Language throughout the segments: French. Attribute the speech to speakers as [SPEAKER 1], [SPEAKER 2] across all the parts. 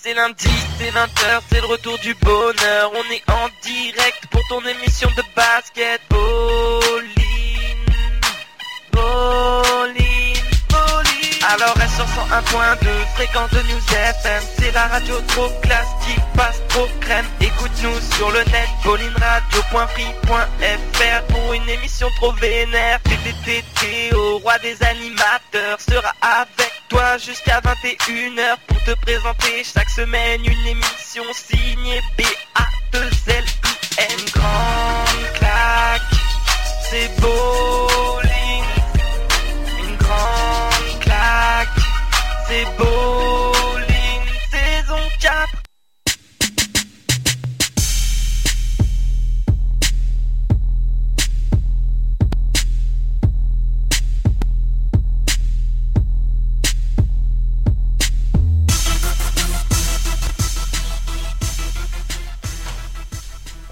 [SPEAKER 1] C'est lundi, c'est 20h, c'est le retour du bonheur. On est en direct pour ton émission de basket. Bowling, bowling, bowling. Alors reste sur 101.2, fréquence de News FM. C'est la radio trop classe qui passe trop crème. Écoute-nous sur le net, bowlingradio.free.fr pour une émission trop vénère. TTTT au roi des animateurs sera avec toi jusqu'à 21h pour te présenter chaque semaine une émission signée B-A-2-L-I-N. Grande claque, c'est bowling. Une grande claque, c'est bowling.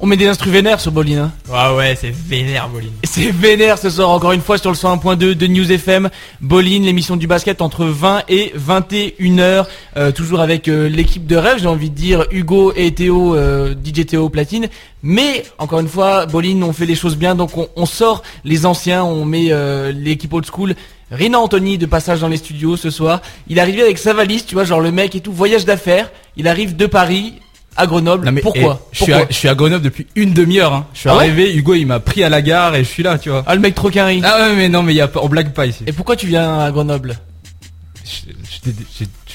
[SPEAKER 2] On met des instrus vénères sur Bolin. Hein.
[SPEAKER 3] Ouais ouais, c'est vénère Moline.
[SPEAKER 2] Et C'est vénère ce soir encore une fois sur le 101.2 de News FM. Bolin, l'émission du basket entre 20 et 21 heures. Euh, toujours avec euh, l'équipe de rêve, j'ai envie de dire Hugo et Théo, euh, DJ Théo Platine. Mais encore une fois, Bolin, on fait les choses bien, donc on, on sort les anciens, on met l'équipe old school. Rina Anthony de passage dans les studios ce soir. Il est arrivé avec sa valise, tu vois, genre le mec et tout, voyage d'affaires. Il arrive de Paris à Grenoble.
[SPEAKER 4] Non, mais,
[SPEAKER 2] Pourquoi
[SPEAKER 4] eh, je, suis
[SPEAKER 2] Pourquoi
[SPEAKER 4] à, je suis à Grenoble depuis une demi-heure. Hein. Je suis
[SPEAKER 2] Ah ouais
[SPEAKER 4] arrivé, Hugo il m'a pris à la gare et je suis là, tu vois.
[SPEAKER 2] Ah le mec trop carré.
[SPEAKER 4] Ah ouais, mais non, mais y a pas, on blague pas ici.
[SPEAKER 2] Et pourquoi tu viens à Grenoble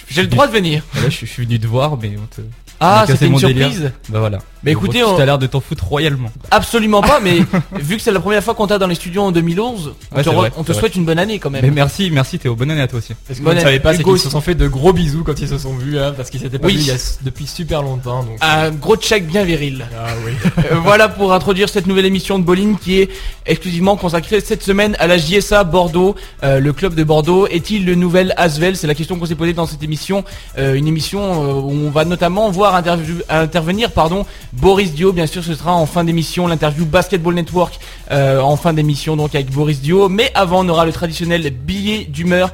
[SPEAKER 4] j'ai-
[SPEAKER 2] le droit de venir.
[SPEAKER 4] Là, je, suis- je suis venu te voir, mais on te.
[SPEAKER 2] Ah, c'était une
[SPEAKER 4] mon délire.
[SPEAKER 2] surprise.
[SPEAKER 4] Bah voilà.
[SPEAKER 2] Mais écoutez, on-
[SPEAKER 4] tu as l'air de t'en foutre royalement.
[SPEAKER 2] Absolument pas, mais vu que c'est la première fois qu'on t'a dans les studios en 2011, on
[SPEAKER 4] Ouais,
[SPEAKER 2] te,
[SPEAKER 4] vrai,
[SPEAKER 2] on souhaite une bonne année quand même.
[SPEAKER 4] Mais merci, merci Théo. Bonne année à toi aussi.
[SPEAKER 3] Parce que vous ne savez pas, c'est
[SPEAKER 2] Hugo
[SPEAKER 3] qu'ils se sont fait de gros bisous quand ils se sont vus, hein, parce qu'ils s'étaient pas
[SPEAKER 2] Oui.
[SPEAKER 3] vus il y a s- depuis super longtemps. Donc,
[SPEAKER 2] Un gros check bien viril.
[SPEAKER 3] ah oui.
[SPEAKER 2] Euh, voilà pour introduire cette nouvelle émission de bowling qui est exclusivement consacrée cette semaine à la JSA Bordeaux. Euh, le club de Bordeaux est-il le nouvel Asvel? C'est la question qu'on s'est posée dans cette émission. Euh, une émission euh, où on va notamment voir intervenir pardon, Boris Dio. Bien sûr, ce sera en fin d'émission l'interview Basketball Network euh, en fin d'émission donc avec Boris Dio. Mais avant, on aura le traditionnel billet d'humeur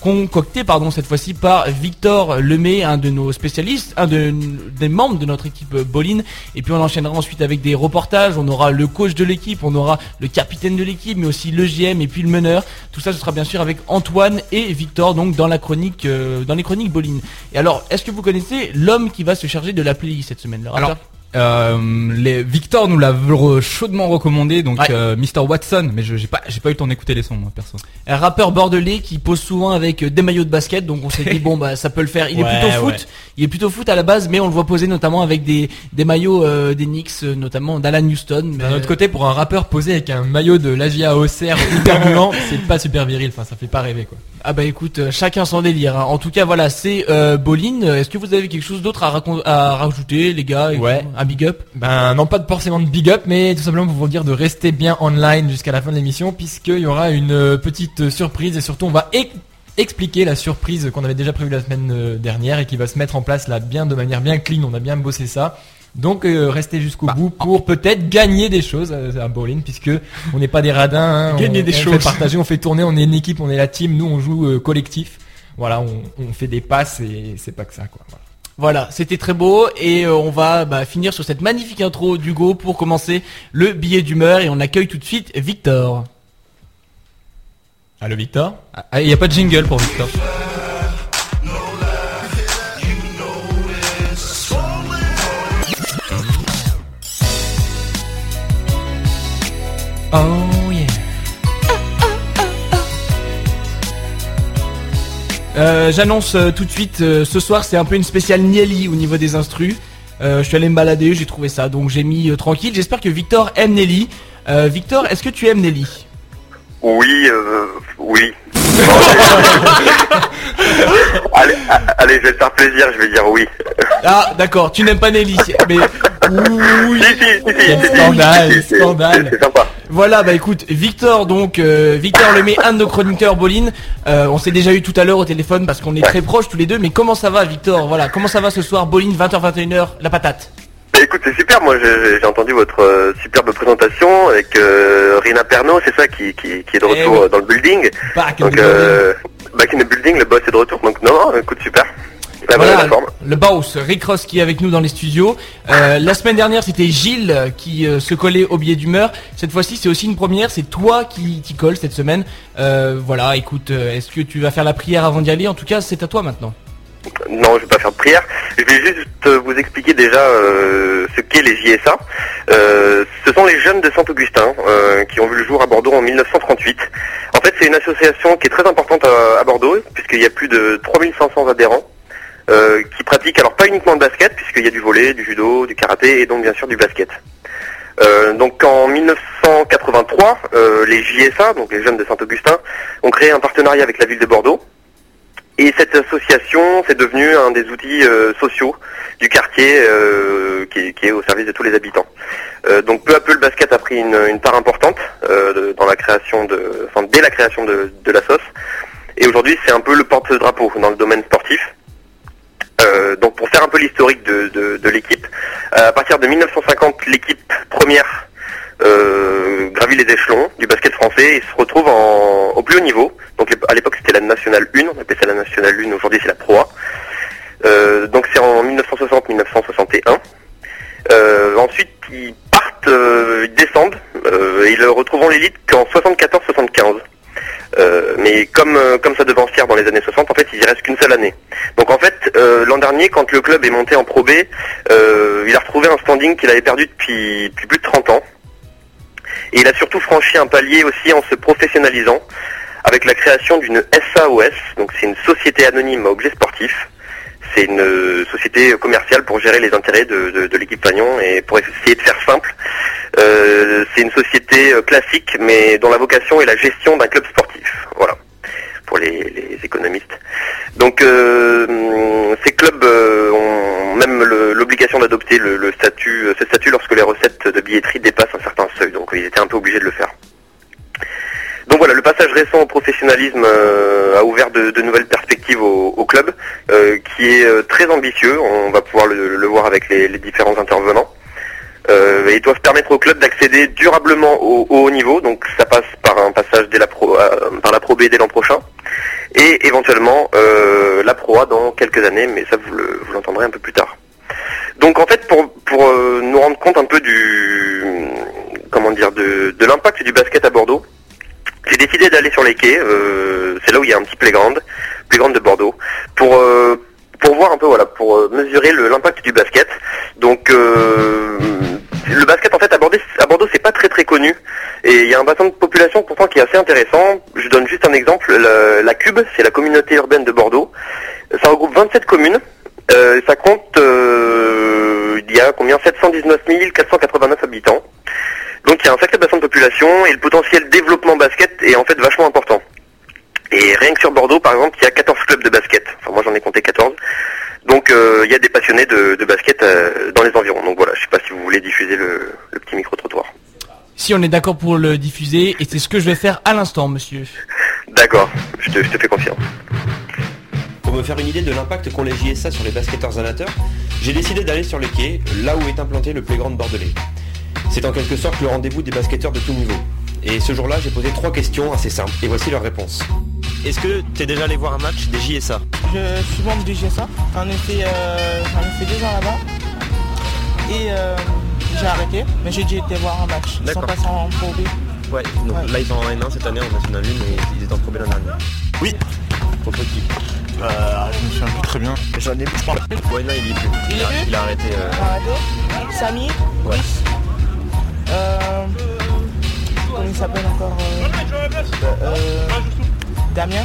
[SPEAKER 2] concocté pardon cette fois-ci par Victor Lemay, un de nos spécialistes, un de, des membres de notre équipe bowling. Et puis on enchaînera ensuite avec des reportages. On aura le coach de l'équipe, on aura le capitaine de l'équipe, mais aussi le GM et puis le meneur. Tout ça, ce sera bien sûr avec Antoine et Victor, donc dans la chronique, euh, dans les chroniques bowling. Et alors, est-ce que vous connaissez l'homme qui va se charger de la playlist cette semaine le
[SPEAKER 4] Alors, Euh, les, Victor nous l'a chaudement recommandé, donc
[SPEAKER 2] Ouais.
[SPEAKER 4] euh, Mr Watson. Mais je j'ai pas, j'ai pas eu le temps d'écouter les sons, moi perso.
[SPEAKER 2] un rappeur bordelais qui pose souvent avec euh, des maillots de basket, donc on s'est dit bon bah ça peut le faire. Il est plutôt foot,
[SPEAKER 3] ouais.
[SPEAKER 2] il est plutôt foot à la base, mais on le voit poser notamment avec des des maillots euh, des Knicks, notamment d'Alan Houston.
[SPEAKER 3] D'un autre côté, pour un rappeur posé avec un maillot de l'AGA Auxerre hyper c'est pas super viril. Enfin, ça fait pas rêver quoi.
[SPEAKER 2] Ah bah écoute, euh, chacun son délire. hein. En tout cas, voilà, c'est euh, Bolin. Est-ce que vous avez quelque chose d'autre à, à rajouter, les gars
[SPEAKER 3] Ouais.
[SPEAKER 2] Un big up?
[SPEAKER 3] Ben non pas de forcément de big up, mais tout simplement pour vous dire de rester bien online jusqu'à la fin de l'émission, puisqu'il y aura une euh, petite euh, surprise et surtout on va expliquer la surprise qu'on avait déjà prévue la semaine dernière et qui va se mettre en place là bien de manière bien clean. On a bien bossé ça. Donc euh, restez jusqu'au
[SPEAKER 2] Bah,
[SPEAKER 3] bout pour peut-être gagner des choses à bowling puisque on n'est pas des radins. hein,
[SPEAKER 2] Gagner
[SPEAKER 3] on,
[SPEAKER 2] des
[SPEAKER 3] on
[SPEAKER 2] choses.
[SPEAKER 3] fait partager, on fait tourner, on est une équipe, on est la team. Nous on joue euh, collectif. Voilà, on, on fait des passes et c'est pas que ça quoi. Voilà.
[SPEAKER 2] Voilà, c'était très beau et euh, on va bah, finir sur cette magnifique intro d'Hugo pour commencer le billet d'humeur et on accueille tout de suite Victor.
[SPEAKER 3] Allô Victor?
[SPEAKER 4] Ah, il y a pas de jingle pour Victor.
[SPEAKER 2] Euh, J'annonce euh, tout de suite, euh, ce soir c'est un peu une spéciale Nelly au niveau des instrus. Je suis allé me balader, j'ai trouvé ça, donc j'ai mis tranquille. J'espère que Victor aime Nelly. Victor, est-ce que tu aimes Nelly
[SPEAKER 5] Oui, oui. allez, allez, je vais te faire plaisir, je vais dire oui.
[SPEAKER 2] Ah, d'accord, tu n'aimes pas Nelly, mais oui.
[SPEAKER 5] Si, si, si,
[SPEAKER 3] Quel scandale, scandale.
[SPEAKER 5] C'est sympa.
[SPEAKER 2] Voilà, bah écoute, Victor, donc euh, Victor Lemay, un de nos chroniqueurs Bolin. Euh, on s'est déjà eu tout à l'heure au téléphone parce qu'on est très proches tous les deux. Mais comment ça va, Victor? Voilà, comment ça va ce soir, Bolin, 20h 21h, la patate.
[SPEAKER 5] Écoute, c'est super, moi j'ai entendu votre euh, superbe présentation avec euh, Rina Pernaud, c'est ça qui, qui, qui est de
[SPEAKER 2] Eh
[SPEAKER 5] retour
[SPEAKER 2] oui.
[SPEAKER 5] euh, dans le building.
[SPEAKER 3] Back in
[SPEAKER 5] Donc,
[SPEAKER 3] the building.
[SPEAKER 5] euh, back in the building, le boss est de retour. Donc, non, non, écoute, super. La
[SPEAKER 2] Voilà, le boss, Rick Ross qui est avec nous dans les studios. Euh, la semaine dernière, c'était Gilles qui euh, se collait au billet d'humeur. Cette fois-ci, c'est aussi une première. C'est toi qui t'y colle cette semaine. Euh, voilà, écoute, est-ce que tu vas faire la prière avant d'y aller? En tout cas, c'est à toi maintenant.
[SPEAKER 5] Non, je vais pas faire de prière. Je vais juste vous expliquer déjà euh, ce qu'est les JSA. Euh, ce sont les jeunes de Saint-Augustin euh, qui ont vu le jour à Bordeaux en 1938. En fait, c'est une association qui est très importante à, Bordeaux puisqu'il y a plus de 3500 adhérents qui pratiquent alors pas uniquement le basket puisqu'il y a du volley, du judo, du karaté et donc bien sûr du basket. Donc en 1983, euh, les JSA, donc les jeunes de Saint-Augustin, ont créé un partenariat avec la ville de Bordeaux. Et cette association, c'est devenu un des outils euh, sociaux du quartier euh, qui, est, au service de tous les habitants. Euh, donc peu à peu, le basket a pris une, part importante dans la création de, enfin dès la création de, de la SOS. Et aujourd'hui, c'est un peu le porte-drapeau dans le domaine sportif. Donc pour faire un peu l'historique de l'équipe, à partir de 1950, l'équipe première euh, gravit les échelons du basket français et se retrouve au plus haut niveau. Donc à l'époque c'était la nationale 1, on appelait ça la nationale 1, aujourd'hui c'est la Pro A. Euh, donc c'est en 1960-1961. Euh, ensuite ils partent, ils descendent et ils retrouveront l'élite qu'en 74-75. Euh, mais comme comme ça faire dans les années 60, en fait, il y reste qu'une seule année. Donc en fait, l'an dernier, quand le club est monté en Pro B, il a retrouvé un standing qu'il avait perdu depuis, depuis plus de 30 ans. Et il a surtout franchi un palier aussi en se professionnalisant avec la création d'une SAOS, donc c'est une société anonyme à objet sportif. C'est une euh, société commerciale pour gérer les intérêts de, de- de l'équipe Pagnon et pour essayer de faire simple, euh, c'est une société euh, classique mais dont la vocation est la gestion d'un club sportif. Voilà, pour les, économistes. Donc euh, ces clubs euh, ont même l'obligation d'adopter le, statut, euh, ce statut lorsque les recettes de billetterie dépassent un certain seuil. Donc ils étaient un peu obligés de le faire. Donc voilà, le passage récent au professionnalisme a ouvert de, nouvelles perspectives au, au club, qui est très ambitieux. On va pouvoir le, voir avec les, différents intervenants. Et doivent permettre au club d'accéder durablement au, au haut niveau. Donc ça passe par un passage la pro, par la Pro dès l'an prochain, et éventuellement euh, la Pro A dans quelques années. Mais ça vous le- vous l'entendrez un peu plus tard. Donc en fait, pour, euh, nous rendre compte un peu du comment dire de, l'impact du basket à Bordeaux, j'ai décidé d'aller sur les quais. euh, c'est là où il y a un petit playground, playground de Bordeaux, pour pour voir un peu voilà, pour mesurer l'impact du basket. Donc le basket en fait à Bordeaux, c'est pas très très connu et il y a un bassin de population pourtant qui est assez intéressant. Je donne juste un exemple. La, la Cube, c'est la communauté urbaine de Bordeaux. Ça regroupe 27 communes. Euh, ça compte, euh, il y a combien? 719 489 habitants. Donc il y a un sacré bassin de population et le potentiel développement basket est en fait vachement important. Et rien que sur Bordeaux, par exemple, il y a 14 clubs de basket. Enfin, moi j'en ai compté 14. Donc euh, il y a des passionnés de, de basket euh, dans les environs. Donc voilà, je sais pas si vous voulez diffuser le, le petit micro-trottoir.
[SPEAKER 2] Si on est d'accord pour le diffuser, et c'est ce que je vais faire à l'instant, monsieur.
[SPEAKER 5] D'accord, je te, je te fais confiance.
[SPEAKER 6] Pour me faire une idée de l'impact qu'ont les JSA sur les basketteurs amateurs, j'ai décidé d'aller sur le quai, là où est implanté le playground bordelais. C'est en quelque sorte le rendez-vous des basketteurs de tout niveau. Et ce jour-là, j'ai posé trois questions assez simples, et voici leurs réponses. Est-ce que t'es déjà allé voir un match des JSA
[SPEAKER 7] Je suis membre du GSA. J'en ai fait, euh, j'en ai fait deux ans là-bas. Et euh, j'ai arrêté, mais j'ai déjà été voir un match. Ils sont passés en Pro B.
[SPEAKER 6] Ouais, donc
[SPEAKER 7] Ouais.
[SPEAKER 6] là ils sont en N1 cette année en National 1 et ils étaient en Pro B l'an dernier.
[SPEAKER 8] Oui.
[SPEAKER 6] Contre qui
[SPEAKER 8] Euh, je me souviens plus très bien.
[SPEAKER 6] J'en ai plus parlé. Ouais, non, il est plus.
[SPEAKER 7] Il
[SPEAKER 6] a,
[SPEAKER 7] plus
[SPEAKER 6] il a arrêté. euh,
[SPEAKER 7] arrêté. Samy,
[SPEAKER 6] Ouais.
[SPEAKER 7] Euh, comment il s'appelle encore euh, euh, Damien.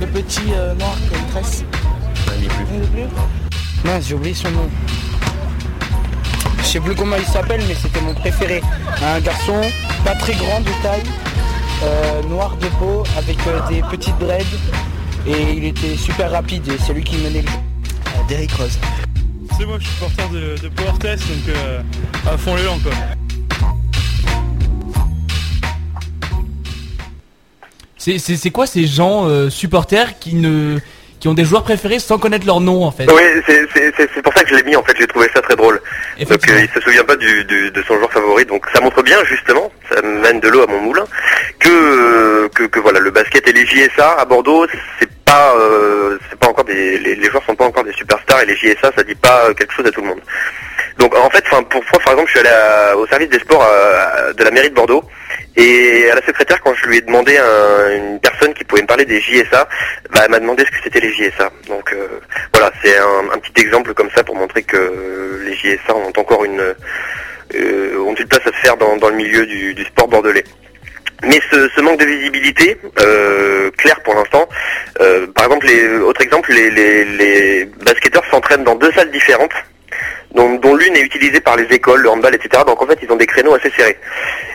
[SPEAKER 7] Le petit euh, noir qui a une tresse.
[SPEAKER 6] il plus.
[SPEAKER 7] Il est plus
[SPEAKER 9] Mince, j'ai oublié son nom. Je sais plus comment il s'appelle, mais c'était mon préféré. Un garçon pas très grand de taille, euh, noir de peau, avec euh, des petites dreads. Et il était super rapide et c'est lui qui menait le
[SPEAKER 8] Euh, Derrick Rose.
[SPEAKER 10] C'est moi, je suis porteur de, de Power Test, donc euh, à fond l'élan quoi.
[SPEAKER 2] C'est quoi ces gens euh, supporters qui ne qui ont des joueurs préférés sans connaître leur nom en fait?
[SPEAKER 5] Oui, c'est pour ça que je l'ai mis en fait, j'ai trouvé ça très drôle. Donc euh, il se souvient pas du, du- de son joueur favori, donc ça montre bien justement, ça mène de l'eau à mon moulin, que, euh, que, que voilà, le basket et les JSA à Bordeaux, c'est pas, euh, c'est pas encore des, les, les joueurs sont pas encore des superstars et les JSA ça dit pas quelque chose à tout le monde. Donc en fait, pour moi par exemple, je suis allé à- au service des sports de la mairie de Bordeaux et à la secrétaire quand je lui ai demandé un- une personne qui pouvait me parler des JSA, bah, elle m'a demandé ce que c'était les JSA. Donc euh, voilà, c'est un, petit exemple comme ça pour montrer que les JSA ont encore une euh, ont une place à se faire dans, le milieu du, sport bordelais. Mais ce, manque de visibilité, euh, clair pour l'instant, par exemple, autre exemple, les basketteurs s'entraînent dans deux salles différentes, dont, dont l'une est utilisée par les écoles, le handball, etc. Donc en fait, ils ont des créneaux assez serrés.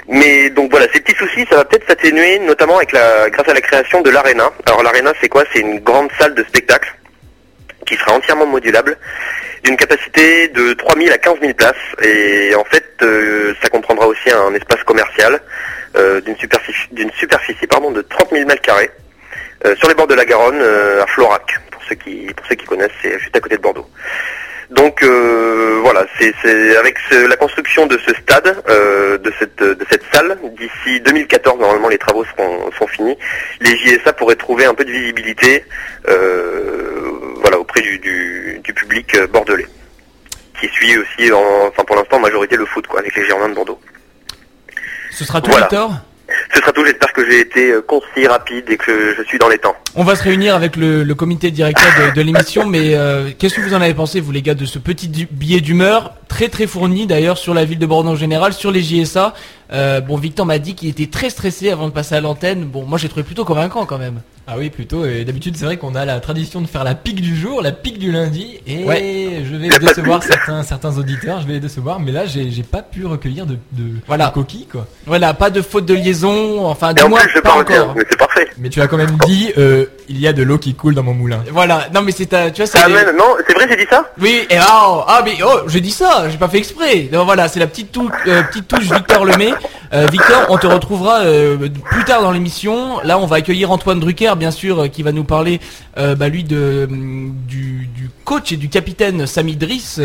[SPEAKER 5] Mais donc voilà, ces petits soucis, ça va peut-être s'atténuer, notamment avec la, grâce à la création de l'Arena. Alors l'Arena, c'est quoi? C'est une grande salle de spectacle qui sera entièrement modulable, d'une capacité de 3000 à 15 000 places. Et en fait, euh, ça comprendra aussi un espace commercial euh, d'une superficie, superficie pardon, de 30 000 mètres carrés euh, sur les bords de la Garonne, euh, à Florac. Pour ceux qui, pour ceux qui connaissent, c'est juste à côté de Bordeaux. Donc euh, voilà, c'est avec ce- la construction de ce stade, euh, de cette de cette salle, d'ici 2014 normalement les travaux seront, sont finis. Les JSA pourraient trouver un peu de visibilité, euh, voilà auprès du, du, du public bordelais, qui suit aussi, en, enfin pour l'instant en majorité le foot quoi, avec les Girondins de Bordeaux.
[SPEAKER 2] Ce sera tout,
[SPEAKER 5] Voilà.
[SPEAKER 2] Victor
[SPEAKER 5] Ce sera tout. J'espère que j'ai été euh, concis, rapide et que je suis dans les temps.
[SPEAKER 2] On va se réunir avec le, comité directeur de, l'émission, mais euh, qu'est-ce que vous en avez pensé, vous les gars, de ce petit billet d'humeur, très très fourni d'ailleurs sur la ville de Bordeaux en général, sur les JSA Euh, Bon, Victor m'a dit qu'il était très stressé avant de passer à l'antenne. Bon, moi j'ai trouvé plutôt convaincant quand même.
[SPEAKER 3] Ah oui, plutôt. Et d'habitude, c'est vrai qu'on a la tradition de faire la pique du jour, la pique du lundi. Et
[SPEAKER 2] Ouais.
[SPEAKER 3] je vais
[SPEAKER 5] de
[SPEAKER 3] décevoir certains, certains auditeurs, je vais les décevoir. Mais là, j'ai j'ai pas pu recueillir de, de,
[SPEAKER 2] Voilà.
[SPEAKER 3] de coquilles, quoi.
[SPEAKER 2] Voilà, pas de faute de liaison, enfin
[SPEAKER 5] en
[SPEAKER 2] moins
[SPEAKER 5] plus, je
[SPEAKER 2] pas encore.
[SPEAKER 5] mais c'est parfait.
[SPEAKER 3] Mais tu as quand même dit, euh, il y a de l'eau qui coule dans mon moulin.
[SPEAKER 2] Voilà, non mais c'est ta- tu vois c'est
[SPEAKER 5] Ah
[SPEAKER 2] des-
[SPEAKER 5] non, c'est vrai, j'ai dit ça
[SPEAKER 2] Oui, et ah, ah mais oh, j'ai dit ça, j'ai pas fait exprès. Donc voilà, c'est la petite touche, euh, petite touche Victor Lemay. Euh, Victor, on te retrouvera euh, plus tard dans l'émission. Là, on va accueillir Antoine Drucker, bien sûr, euh, qui va nous parler, bah, lui, de du, du coach et du capitaine Sami Driss.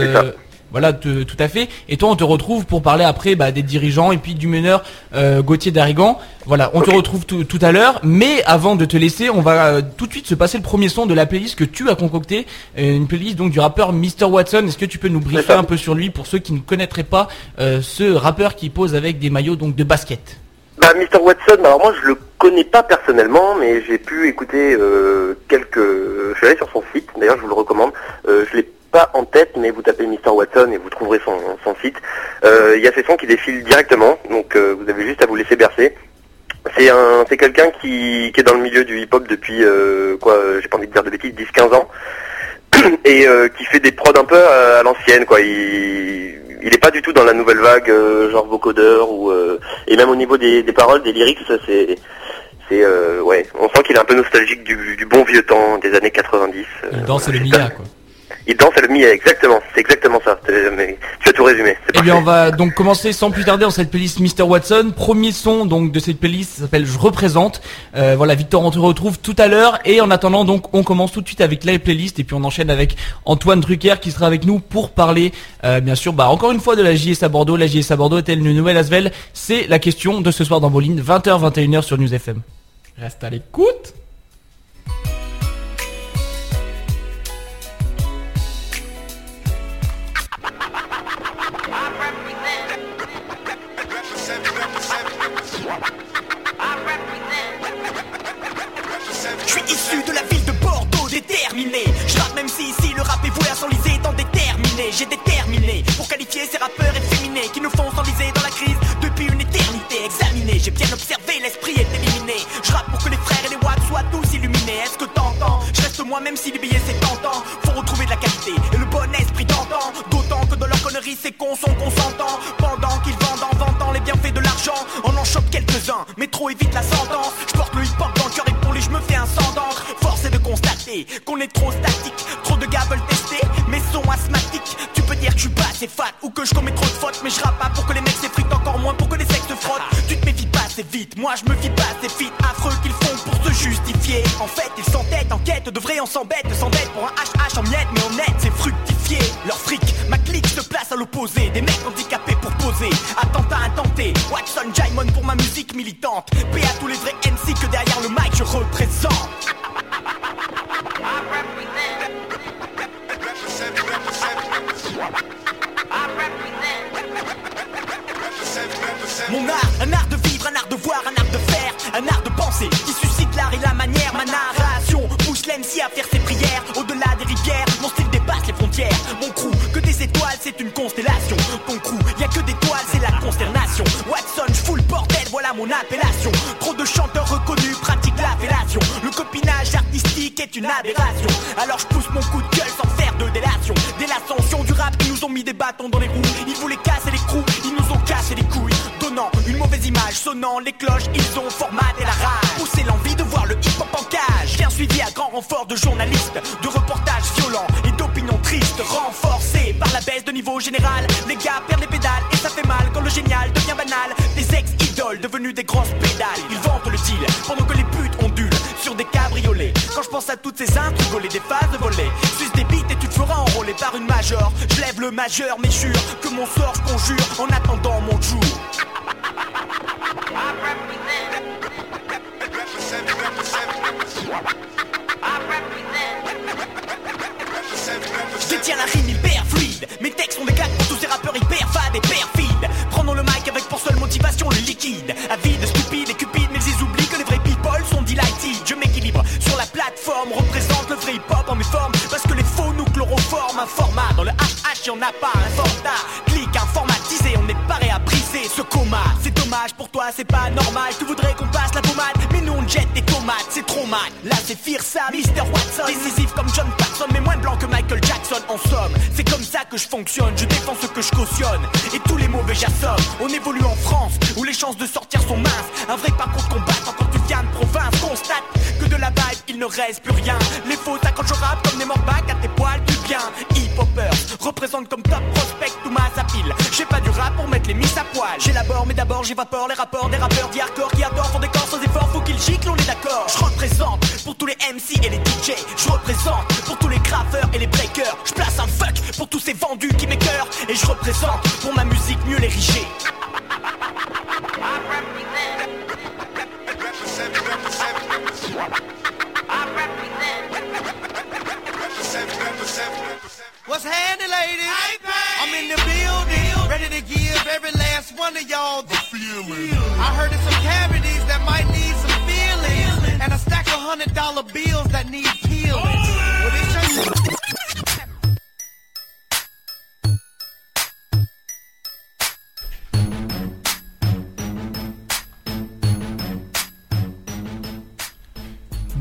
[SPEAKER 2] Voilà, te- tout à fait. Et toi, on te retrouve pour parler après bah, des dirigeants et puis du meneur euh, Gauthier Darigan. Voilà, on te retrouve tout, à l'heure. Mais avant de te laisser, on va euh, tout de suite se passer le premier son de la playlist que tu as concocté, euh, une playlist donc du rappeur Mr Watson. Est-ce que tu peux nous briefer un peu sur lui pour ceux qui ne connaîtraient pas euh, ce rappeur qui pose avec des maillots donc de basket?
[SPEAKER 5] Bah, Mr. Watson, alors moi je le connais pas personnellement, mais j'ai pu écouter quelques. Je suis allé sur son site, d'ailleurs je vous le recommande. Je l'ai pas en tête, mais vous tapez Mr. Watson et vous trouverez son, son site. Euh, Il y a ses sons qui défilent directement, donc euh, vous avez juste à vous laisser bercer. C'est un, c'est quelqu'un qui, qui est dans le milieu du hip-hop depuis euh, quoi, j'ai pas envie de dire de bêtises, 10-15 ans, et qui fait des prods un peu à, à l'ancienne, quoi. Il, il est pas du tout dans la nouvelle vague, euh, genre vocodeur ou euh, et même au niveau des, des paroles, des lyrics, c'est c'est euh, ouais, on sent qu'il est un peu nostalgique du, du bon vieux temps des années 90. euh,
[SPEAKER 3] Il danse le Mia, quoi.
[SPEAKER 5] Il danse le Mia, exactement, c'est exactement ça. Mais tu as tout résumé.
[SPEAKER 2] Eh bien, on va donc commencer sans plus tarder dans cette playlist Mr Watson. Premier son donc de cette playlist s'appelle Je représente. Euh, voilà, Victor, on te retrouve tout à l'heure. Et en attendant, donc, on commence tout de suite avec la playlist et puis on enchaîne avec Antoine Drucker qui sera avec nous pour parler, euh, bien sûr, bah encore une fois de la JSA Bordeaux. La JSA Bordeaux est-elle une nouvelle Asvel? C'est la question de ce soir dans Boline, 20h 21h sur News FM.
[SPEAKER 3] Reste à l'écoute.
[SPEAKER 11] J'ai déterminé pour qualifier ces rappeurs efféminés qui nous font s'enliser dans la crise depuis une éternité. Examiné, j'ai bien observé, l'esprit est éliminé. Je rappe pour que les frères et les watts soient tous illuminés. Est-ce que t'entends? Je reste moi même si les billets c'est tentant. Faut retrouver de la qualité et le bon esprit d'antan. D'autant que dans leur connerie ces cons sont consentants. Pendant qu'ils vendent en vantant les bienfaits de l'argent, on en chope quelques-uns, mais trop évite la sentence. Je porte le hip-hop dans le cœur et pour lui je me fais un sang. Qu'on est trop statique. Trop de gars veulent tester mes sons asthmatiques. Tu peux dire que je suis pas assez fat ou que je commets trop de fautes, mais je rappe pas pour que les mecs s'effritent encore moins pour que les sexes se frottent. Tu te méfies pas assez vite, moi je me fie pas assez vite. Affreux qu'ils font pour se justifier. En fait, ils s'entêtent en quête de vrai, on s'embête, s'embête pour un HH en miettes, mais honnête, c'est fructifié. Leur fric, ma clique se place à l'opposé. Des mecs handicapés pour poser. Attentat intenté, Watson Jaimon pour ma musique militante. Paix à tous les vrais MC que derrière le mic je représente. Mon appellation. Trop de chanteurs reconnus pratiquent la fellation. Le copinage artistique est une aberration. Alors je pousse mon coup de gueule sans faire de délation. Dès l'ascension du rap, ils nous ont mis des bâtons dans les roues. Ils voulaient casser les coups, ils nous ont cassé les couilles. Donnant une mauvaise image, sonnant les cloches, ils ont formaté la rage. Poussé l'envie de voir le hip-hop en cage. Bien suivi à grand renfort de journalistes, de reportages violents et d'opinions tristes. Renforcés par la baisse de niveau général. Les gars perdent les pédales et ça fait mal quand le génial devient banal. Grosses pédales. Ils vantent le deal pendant que les putes ondulent sur des cabriolets. Quand je pense à toutes ces intrigolées, des phases de volée. Suce des bites et tu te feras enrôler par une majeure. Je le majeur, mais jure que mon sort je conjure en attendant mon jour. C'est pas normal. Tu voudrais qu'on passe la pommade Mais nous on jette des tomates. C'est trop mal. Là c'est Firsa, Mr. Watson. Décisif comme John Paxson Mais moins blanc que Michael Jackson En somme. C'est comme ça que je fonctionne. Je défends ce que je cautionne. Et tous les mauvais j'assomme. On évolue en France Où les chances de sortir sont minces. Un vrai parcours de combat quand tu viens de province. Constate de la vibe il ne reste plus rien. Les faux t'accrochent au rap comme des morbacs à tes poils du bien Hip-hopper représente comme top prospect tout ma pile J'ai pas du rap pour mettre les miss à poil. J'élabore mais d'abord j'évapore les rapports des rappeurs d'hier hardcore qui adorent font des corps sans effort faut qu'ils giclent on est d'accord. Je représente pour tous les MC et les DJ Je représente pour tous les graveurs et les breakers. Je place un fuck pour tous ces vendus qui m'écœurent. Et je représente pour ma musique mieux l'ériger
[SPEAKER 12] What's handy, ladies? I'm in the building, ready to give every last one of y'all the feeling. I heard of some cavities that might need some feelings, and a stack of hundred dollar bills that need peeling.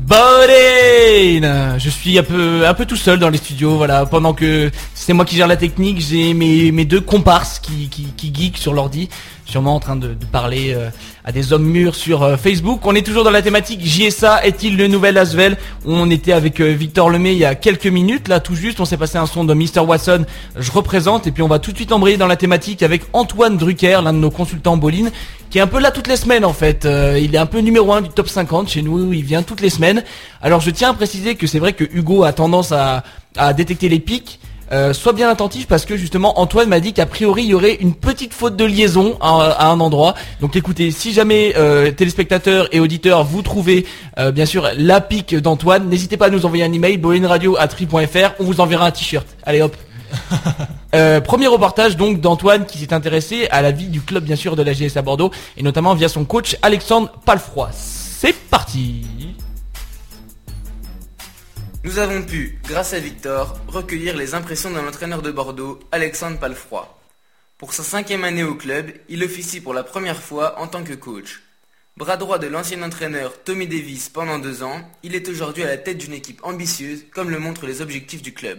[SPEAKER 2] Bodin Je suis un peu, un peu tout seul dans les studios, voilà. Pendant que c'est moi qui gère la technique, j'ai mes, mes deux comparses qui, qui, qui geek sur l'ordi, sûrement en train de, de parler euh, à des hommes mûrs sur euh, Facebook. On est toujours dans la thématique JSA, est-il le nouvel Asvel? On était avec euh, Victor Lemay il y a quelques minutes, là tout juste, on s'est passé un son de Mr. Watson, je représente, et puis on va tout de suite embrayer dans la thématique avec Antoine Drucker, l'un de nos consultants Boline, qui est un peu là toutes les semaines en fait. Euh, il est un peu numéro 1 du top 50 chez nous, il vient toutes les semaines. Alors je tiens à préciser que c'est vrai que Hugo a tendance à, à détecter les pics. Euh, sois bien attentif parce que justement Antoine m'a dit qu'a priori il y aurait une petite faute de liaison à, à un endroit. Donc écoutez, si jamais euh, téléspectateurs et auditeurs vous trouvez euh, bien sûr la pique d'Antoine, n'hésitez pas à nous envoyer un email bolinradio@tri.fr, on vous enverra un t-shirt. Allez hop. Euh, premier reportage donc d'Antoine qui s'est intéressé à la vie du club bien sûr de la GS à Bordeaux et notamment via son coach Alexandre Palfroy. C'est parti.
[SPEAKER 13] Nous avons pu, grâce à Victor, recueillir les impressions d'un entraîneur de Bordeaux, Alexandre Palfroy. Pour sa cinquième année au club, il officie pour la première fois en tant que coach. Bras droit de l'ancien entraîneur Tommy Davis pendant deux ans, il est aujourd'hui à la tête d'une équipe ambitieuse, comme le montrent les objectifs du club.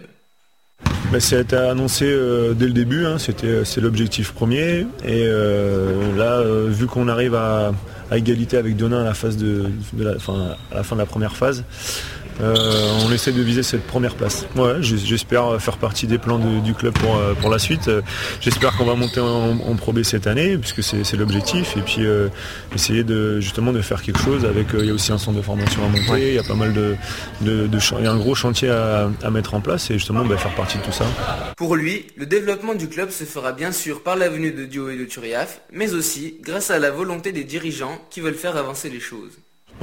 [SPEAKER 14] Bah, ça a été annoncé euh, dès le début, hein, c'était c'est l'objectif premier. Et euh, là, euh, vu qu'on arrive à, égalité avec Donin à la, fin, de la première phase, euh, on essaie de viser cette première place. Ouais, j'espère faire partie des plans de- du club pour, euh, pour la suite. Euh, J'espère qu'on va monter en, en Pro B cette année, puisque c'est l'objectif. Et puis euh, essayer de justement de faire quelque chose avec. euh, Il y a aussi un centre de formation à monter. Il y a pas mal de, de, de chan- il y a un gros chantier à, à mettre en place et justement bah, faire partie de tout ça.
[SPEAKER 13] Pour lui, le développement du club se fera bien sûr par la venue de Dio et de Turiaf, mais aussi grâce à la volonté des dirigeants qui veulent faire avancer les choses.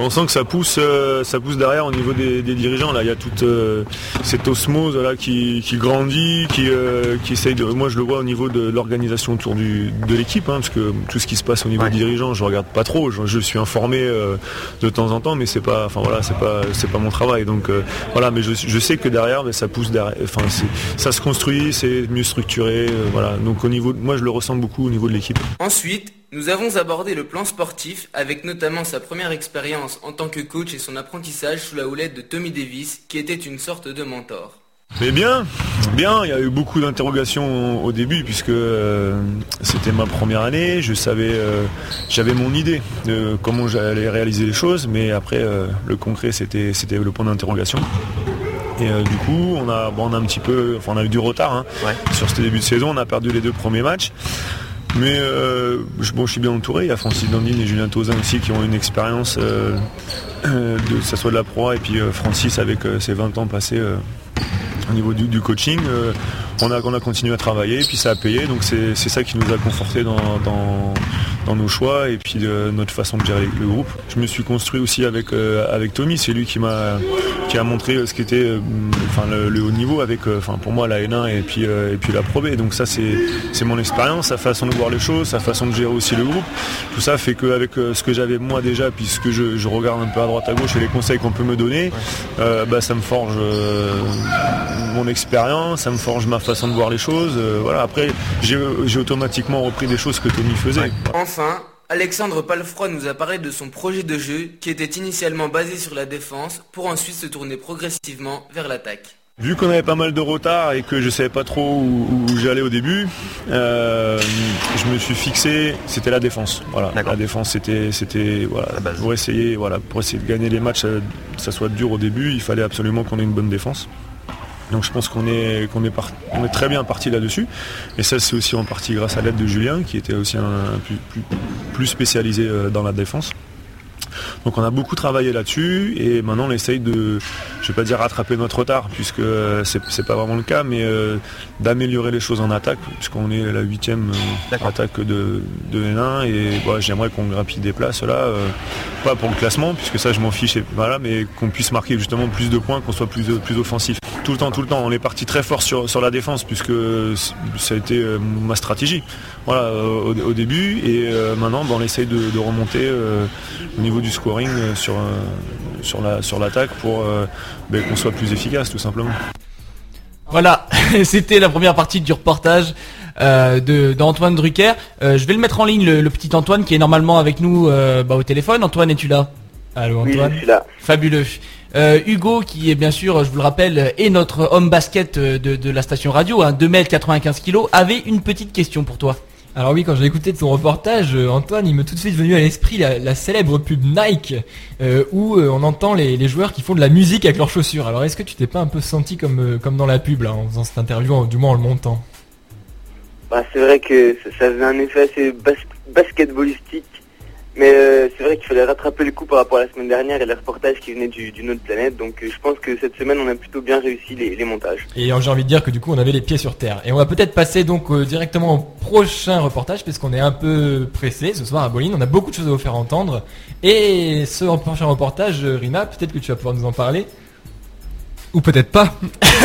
[SPEAKER 14] On sent que ça pousse, euh, ça pousse derrière au niveau des, des dirigeants. Là, il y a toute euh, cette osmose là qui, qui grandit, qui, euh, qui essaye de. Moi, je le vois au niveau de l'organisation autour du, de l'équipe, hein, parce que tout ce qui se passe au niveau des dirigeants, je regarde pas trop. Je, je suis informé euh, de temps en temps, mais c'est pas, enfin voilà, c'est pas, c'est pas mon travail. Donc euh, voilà, mais je, je sais que derrière, mais ça pousse derrière. Enfin, ça se construit, c'est mieux structuré. euh, voilà. Donc au niveau, moi, je le ressens beaucoup au niveau de l'équipe.
[SPEAKER 13] Ensuite, nous avons abordé le plan sportif avec notamment sa première expérience en tant que coach et son apprentissage sous la houlette de Tommy Davis qui était une sorte de mentor.
[SPEAKER 14] Mais bien, bien, il y a eu beaucoup d'interrogations au début puisque euh, c'était ma première année, je savais, euh, j'avais mon idée de comment j'allais réaliser les choses, mais après euh, le concret c'était c'était le point d'interrogation. Et euh, du coup, on a, bon, on a un petit peu, enfin, on a eu du retard hein. sur ce début de saison. On a perdu les deux premiers matchs. Mais euh, bon, je suis bien entouré. Il y a Francis Dandine et Julien Tauzin aussi qui ont une expérience, euh, euh, de, que ça soit de la proie et puis Francis avec ses 20 ans passés au niveau du, du coaching. euh, on, a, on a continué à travailler et puis ça a payé. Donc c'est ça qui nous a conforté dans, dans, dans nos choix et puis euh, notre façon de gérer le groupe. Je me suis construit aussi avec, euh, avec Tommy. C'est lui qui m'a qui a montré ce qu'était euh, enfin, le, le haut niveau avec enfin, pour moi la N1 et puis, et puis la Pro B. Donc ça c'est c'est mon expérience, sa façon de voir les choses, sa façon de gérer aussi le groupe. Tout ça fait qu'avec ce que j'avais moi déjà, puisque je, je regarde un peu à droite à gauche et les conseils qu'on peut me donner, bah, ça me forge mon expérience, ça me forge ma façon de voir les choses. euh, voilà. Après j'ai automatiquement repris des choses que Tommy faisait.
[SPEAKER 13] Enfin, Alexandre Palfroy nous a parlé de son projet de jeu qui était initialement basé sur la défense pour ensuite se tourner progressivement vers l'attaque.
[SPEAKER 14] Vu qu'on avait pas mal de retard et que je savais pas trop où, où j'allais au début, euh, je me suis fixé, c'était la défense. Voilà, la défense c'était c'était voilà pour essayer voilà pour essayer de gagner les matchs, euh, que ça soit dur au début, il fallait absolument qu'on ait une bonne défense. Donc je pense qu'on est très bien parti là-dessus. Et ça c'est aussi en partie grâce à l'aide de Julien qui était aussi plus spécialisé euh, dans la défense. Donc on a beaucoup travaillé là-dessus et maintenant on essaye de, je vais pas dire rattraper notre retard puisque euh, c'est pas vraiment le cas, mais euh, d'améliorer les choses en attaque puisqu'on est la huitième euh, attaque de, de N1 et voilà, j'aimerais qu'on grappille des places là, euh, pas pour le classement puisque ça je m'en fiche, et voilà, mais qu'on puisse marquer justement plus de points, qu'on soit plus plus offensif. Tout le temps, tout le temps, on est parti très fort sur, sur la défense puisque ça a été ma stratégie. Voilà, euh, au, au début et euh, maintenant ben, on essaye de, de remonter euh, au niveau du scoring euh, sur, euh, sur la sur l'attaque pour euh, ben, qu'on soit plus efficace tout simplement.
[SPEAKER 2] Voilà, c'était la première partie du reportage euh, de d'Antoine Drucker. Euh, je vais le mettre en ligne, le, le petit Antoine qui est normalement avec nous euh, bah, au téléphone. Antoine, es-tu là? Allô
[SPEAKER 15] Oui,
[SPEAKER 2] Antoine
[SPEAKER 15] je suis là.
[SPEAKER 2] Fabuleux. Euh, Hugo, qui est bien sûr, je vous le rappelle, est notre homme basket de, de la station radio, hein, 2 mètres 95 kilos, avait une petite question pour toi.
[SPEAKER 3] Alors oui, quand j'ai écouté ton reportage, euh, Antoine, il m'est tout de suite venu à l'esprit la, célèbre pub Nike, euh, où euh, on entend les, joueurs qui font de la musique avec leurs chaussures. Alors est-ce que tu t'es pas un peu senti comme, dans la pub, là, en faisant cette interview, du moins en le montant?
[SPEAKER 15] Bah, c'est vrai que ça, faisait un effet assez bas- basketballistique. Mais euh, c'est vrai qu'il fallait rattraper le coup par rapport à la semaine dernière et les reportages qui venaient du- d'une autre planète. Donc euh, je pense que cette semaine, on a plutôt bien réussi les, montages.
[SPEAKER 3] Et j'ai envie de dire que du coup, on avait les pieds sur terre. Et on va peut-être passer donc euh, directement au prochain reportage, parce qu'on est un peu pressé ce soir à Bolin. On a beaucoup de choses à vous faire entendre. Et ce prochain reportage, Rina, peut-être que tu vas pouvoir nous en parler.
[SPEAKER 4] Ou peut-être pas.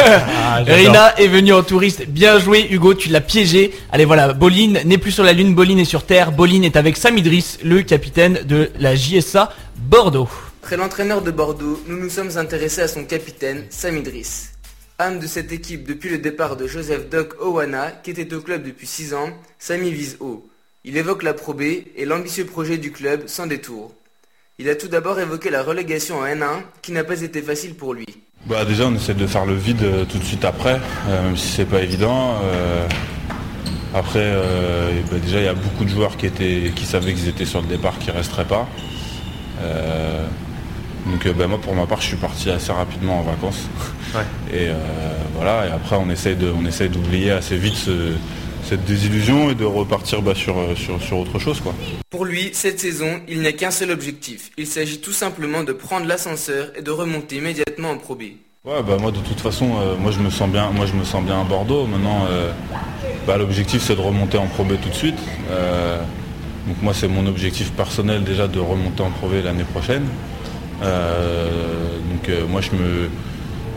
[SPEAKER 3] Ah.
[SPEAKER 2] Rina est venue en touriste. Bien joué, Hugo, tu l'as piégé. Allez, voilà, Boline n'est plus sur la Lune, Boline est sur Terre. Boline est avec Sam Idriss, le capitaine de la JSA Bordeaux.
[SPEAKER 13] Après l'entraîneur de Bordeaux, nous nous sommes intéressés à son capitaine, Sam Idriss. Âme de cette équipe depuis le départ de Joseph Doc Owana, qui était au club depuis 6 ans, Samy vise haut. Il évoque la Pro B et l'ambitieux projet du club sans détour. Il a tout d'abord évoqué la relégation en N1, qui n'a pas été facile pour lui.
[SPEAKER 16] Bah déjà on essaie de faire le vide euh, tout de suite après, euh, même si c'est pas évident. Euh, après bah, déjà il y a beaucoup de joueurs qui étaient qui savaient qu'ils étaient sur le départ qui resteraient pas. Donc bah, moi pour ma part je suis parti assez rapidement en vacances. Et voilà, et après on essaie d'oublier assez vite ce- cette désillusion et de repartir bah, sur, euh, sur, sur autre chose quoi.
[SPEAKER 13] Pour lui, cette saison, il n'y a qu'un seul objectif. Il s'agit tout simplement de prendre l'ascenseur et de remonter immédiatement en Pro B.
[SPEAKER 16] Ouais bah moi de toute façon euh, moi je me sens bien moi je me sens bien à Bordeaux. Maintenant euh, bah, l'objectif c'est de remonter en Pro B tout de suite. Euh, donc moi c'est mon objectif personnel déjà de remonter en Pro B l'année prochaine. Donc moi je me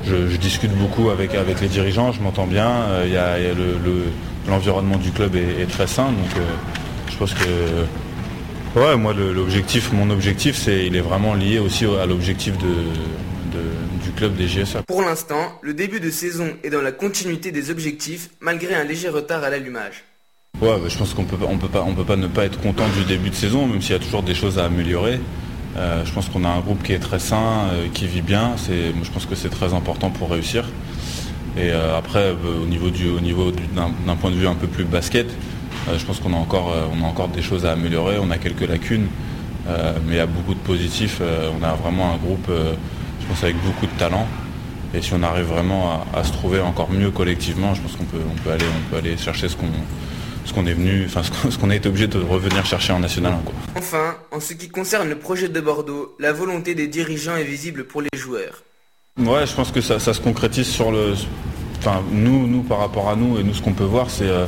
[SPEAKER 16] je, je discute beaucoup avec, avec les dirigeants, je m'entends bien, Euh, il y a, il y a le- le- l'environnement du club est, est très sain, donc euh, je pense que ouais moi l'objectif, mon objectif c'est il est vraiment lié aussi au- à l'objectif de, de- du club des JSA.
[SPEAKER 13] Pour l'instant, le début de saison est dans la continuité des objectifs, malgré un léger retard à l'allumage.
[SPEAKER 16] Ouais, bah, je pense qu'on peut, on peut pas, on peut pas ne pas être content du début de saison, même s'il y a toujours des choses à améliorer. Euh, je pense qu'on a un groupe qui est très sain, euh, qui vit bien. Je pense que c'est très important pour réussir. Et euh, après, euh, au niveau au niveau du- d'un, point de vue un peu plus basket, euh, je pense qu'on a encore, a encore des choses à améliorer. On a quelques lacunes, mais il y a beaucoup de positifs. On a vraiment un groupe, je pense, avec beaucoup de talent. Et si on arrive vraiment à, se trouver encore mieux collectivement, je pense qu'on peut, on peut aller, peut aller chercher ce qu'on, est venu, enfin ce qu'on, a été obligé de revenir chercher en national. Quoi.
[SPEAKER 13] Enfin, en ce qui concerne le projet de Bordeaux, la volonté des dirigeants est visible pour les joueurs.
[SPEAKER 16] Ouais, je pense que ça, ça se concrétise sur le. Enfin, nous, nous, par rapport à nous, et nous, ce qu'on peut voir, c'est euh,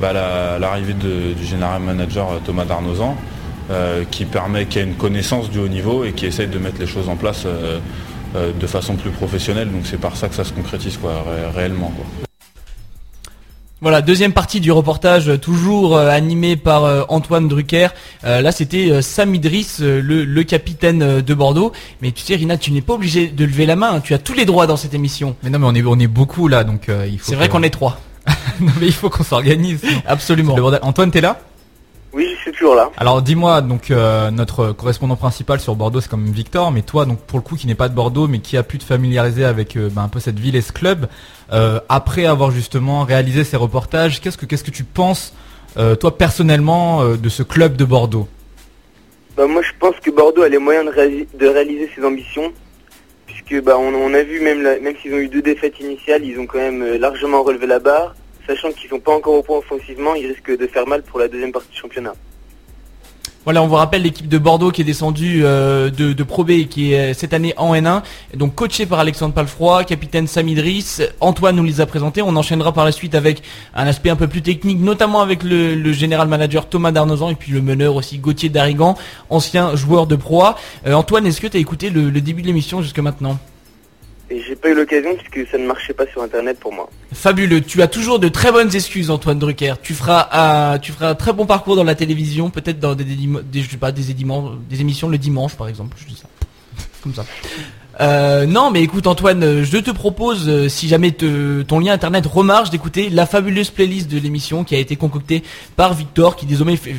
[SPEAKER 16] bah, la- l'arrivée du général manager euh, Thomas Darnozan, euh, qui permet, qui a une connaissance du haut niveau et qui essaye de mettre les choses en place euh, euh, de façon plus professionnelle. Donc, c'est par ça que ça se concrétise, quoi, ré- réellement, quoi.
[SPEAKER 2] Voilà, deuxième partie du reportage, euh, toujours euh, animé par euh, Antoine Drucker. Euh, là, c'était Sam Idriss, le, le capitaine de Bordeaux. Mais tu sais, Rina, tu n'es pas obligé de lever la main. hein. Tu as tous les droits dans cette émission.
[SPEAKER 4] Mais non, mais on est, on est beaucoup là, donc euh, il faut.
[SPEAKER 2] C'est vrai qu'on est trois.
[SPEAKER 4] non, mais il faut qu'on s'organise.
[SPEAKER 2] Absolument.
[SPEAKER 4] Antoine, t'es là?
[SPEAKER 15] Oui, je suis toujours là.
[SPEAKER 4] Alors dis-moi, donc euh, notre correspondant principal sur Bordeaux, c'est quand même Victor, mais toi, donc pour le coup, qui n'est pas de Bordeaux, mais qui a pu te familiariser avec euh, ben, un peu cette ville et ce club, euh, après avoir justement réalisé ces reportages, qu'est-ce que qu'est-ce que tu penses, toi personnellement, de ce club de Bordeaux?
[SPEAKER 15] Bah, moi, je pense que Bordeaux a les moyens de, réali- de réaliser ses ambitions. Puisque bah, on, on a vu, même, la- même s'ils ont eu deux défaites initiales, ils ont quand même largement relevé la barre. Sachant qu'ils sont pas encore au point offensivement, ils risquent de faire mal pour la deuxième partie du championnat.
[SPEAKER 2] Voilà, on vous rappelle l'équipe de Bordeaux qui est descendue euh, de, Pro B et qui est euh, cette année en N1, et donc coaché par Alexandre Palfroy, capitaine Sam Idriss. Antoine nous les a présentés. On enchaînera par la suite avec un aspect un peu plus technique, notamment avec le, général manager Thomas Darnozan et puis le meneur aussi Gauthier Darigan, ancien joueur de Pro. Euh, Antoine, est-ce que tu as écouté le, le début de l'émission jusque maintenant?
[SPEAKER 15] Et j'ai pas eu l'occasion puisque ça ne marchait pas sur internet pour moi.
[SPEAKER 2] Fabuleux. Tu as toujours de très bonnes excuses, Antoine Drucker. Tu feras un, tu feras très bon parcours dans la télévision, peut-être dans des, des, des- pas, des, des émissions le dimanche, par exemple. Je dis ça. Comme ça. Euh, non, mais écoute Antoine, je te propose, euh, si jamais te- ton lien internet remarche, d'écouter la fabuleuse playlist de l'émission qui a été concoctée par Victor, qui désormais fait,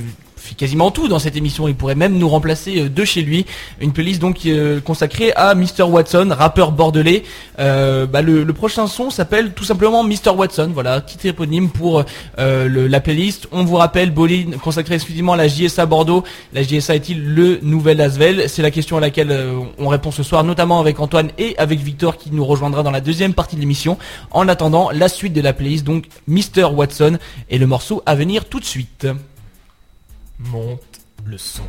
[SPEAKER 2] quasiment tout dans cette émission. Il pourrait même nous remplacer euh, de chez lui. Une playlist donc euh, consacrée à Mr Watson, rappeur bordelais. Euh, bah, le, prochain son s'appelle tout simplement Mr Watson. Voilà, titre éponyme pour la playlist. On vous rappelle, Bolin consacré exclusivement à la JSA Bordeaux. La JSA est-il le nouvel Asvel? C'est la question à laquelle on répond ce soir, notamment avec Antoine et avec Victor qui nous rejoindra dans la deuxième partie de l'émission. En attendant, la suite de la playlist, donc Mr Watson et le morceau à venir tout de suite.
[SPEAKER 3] Monte le son.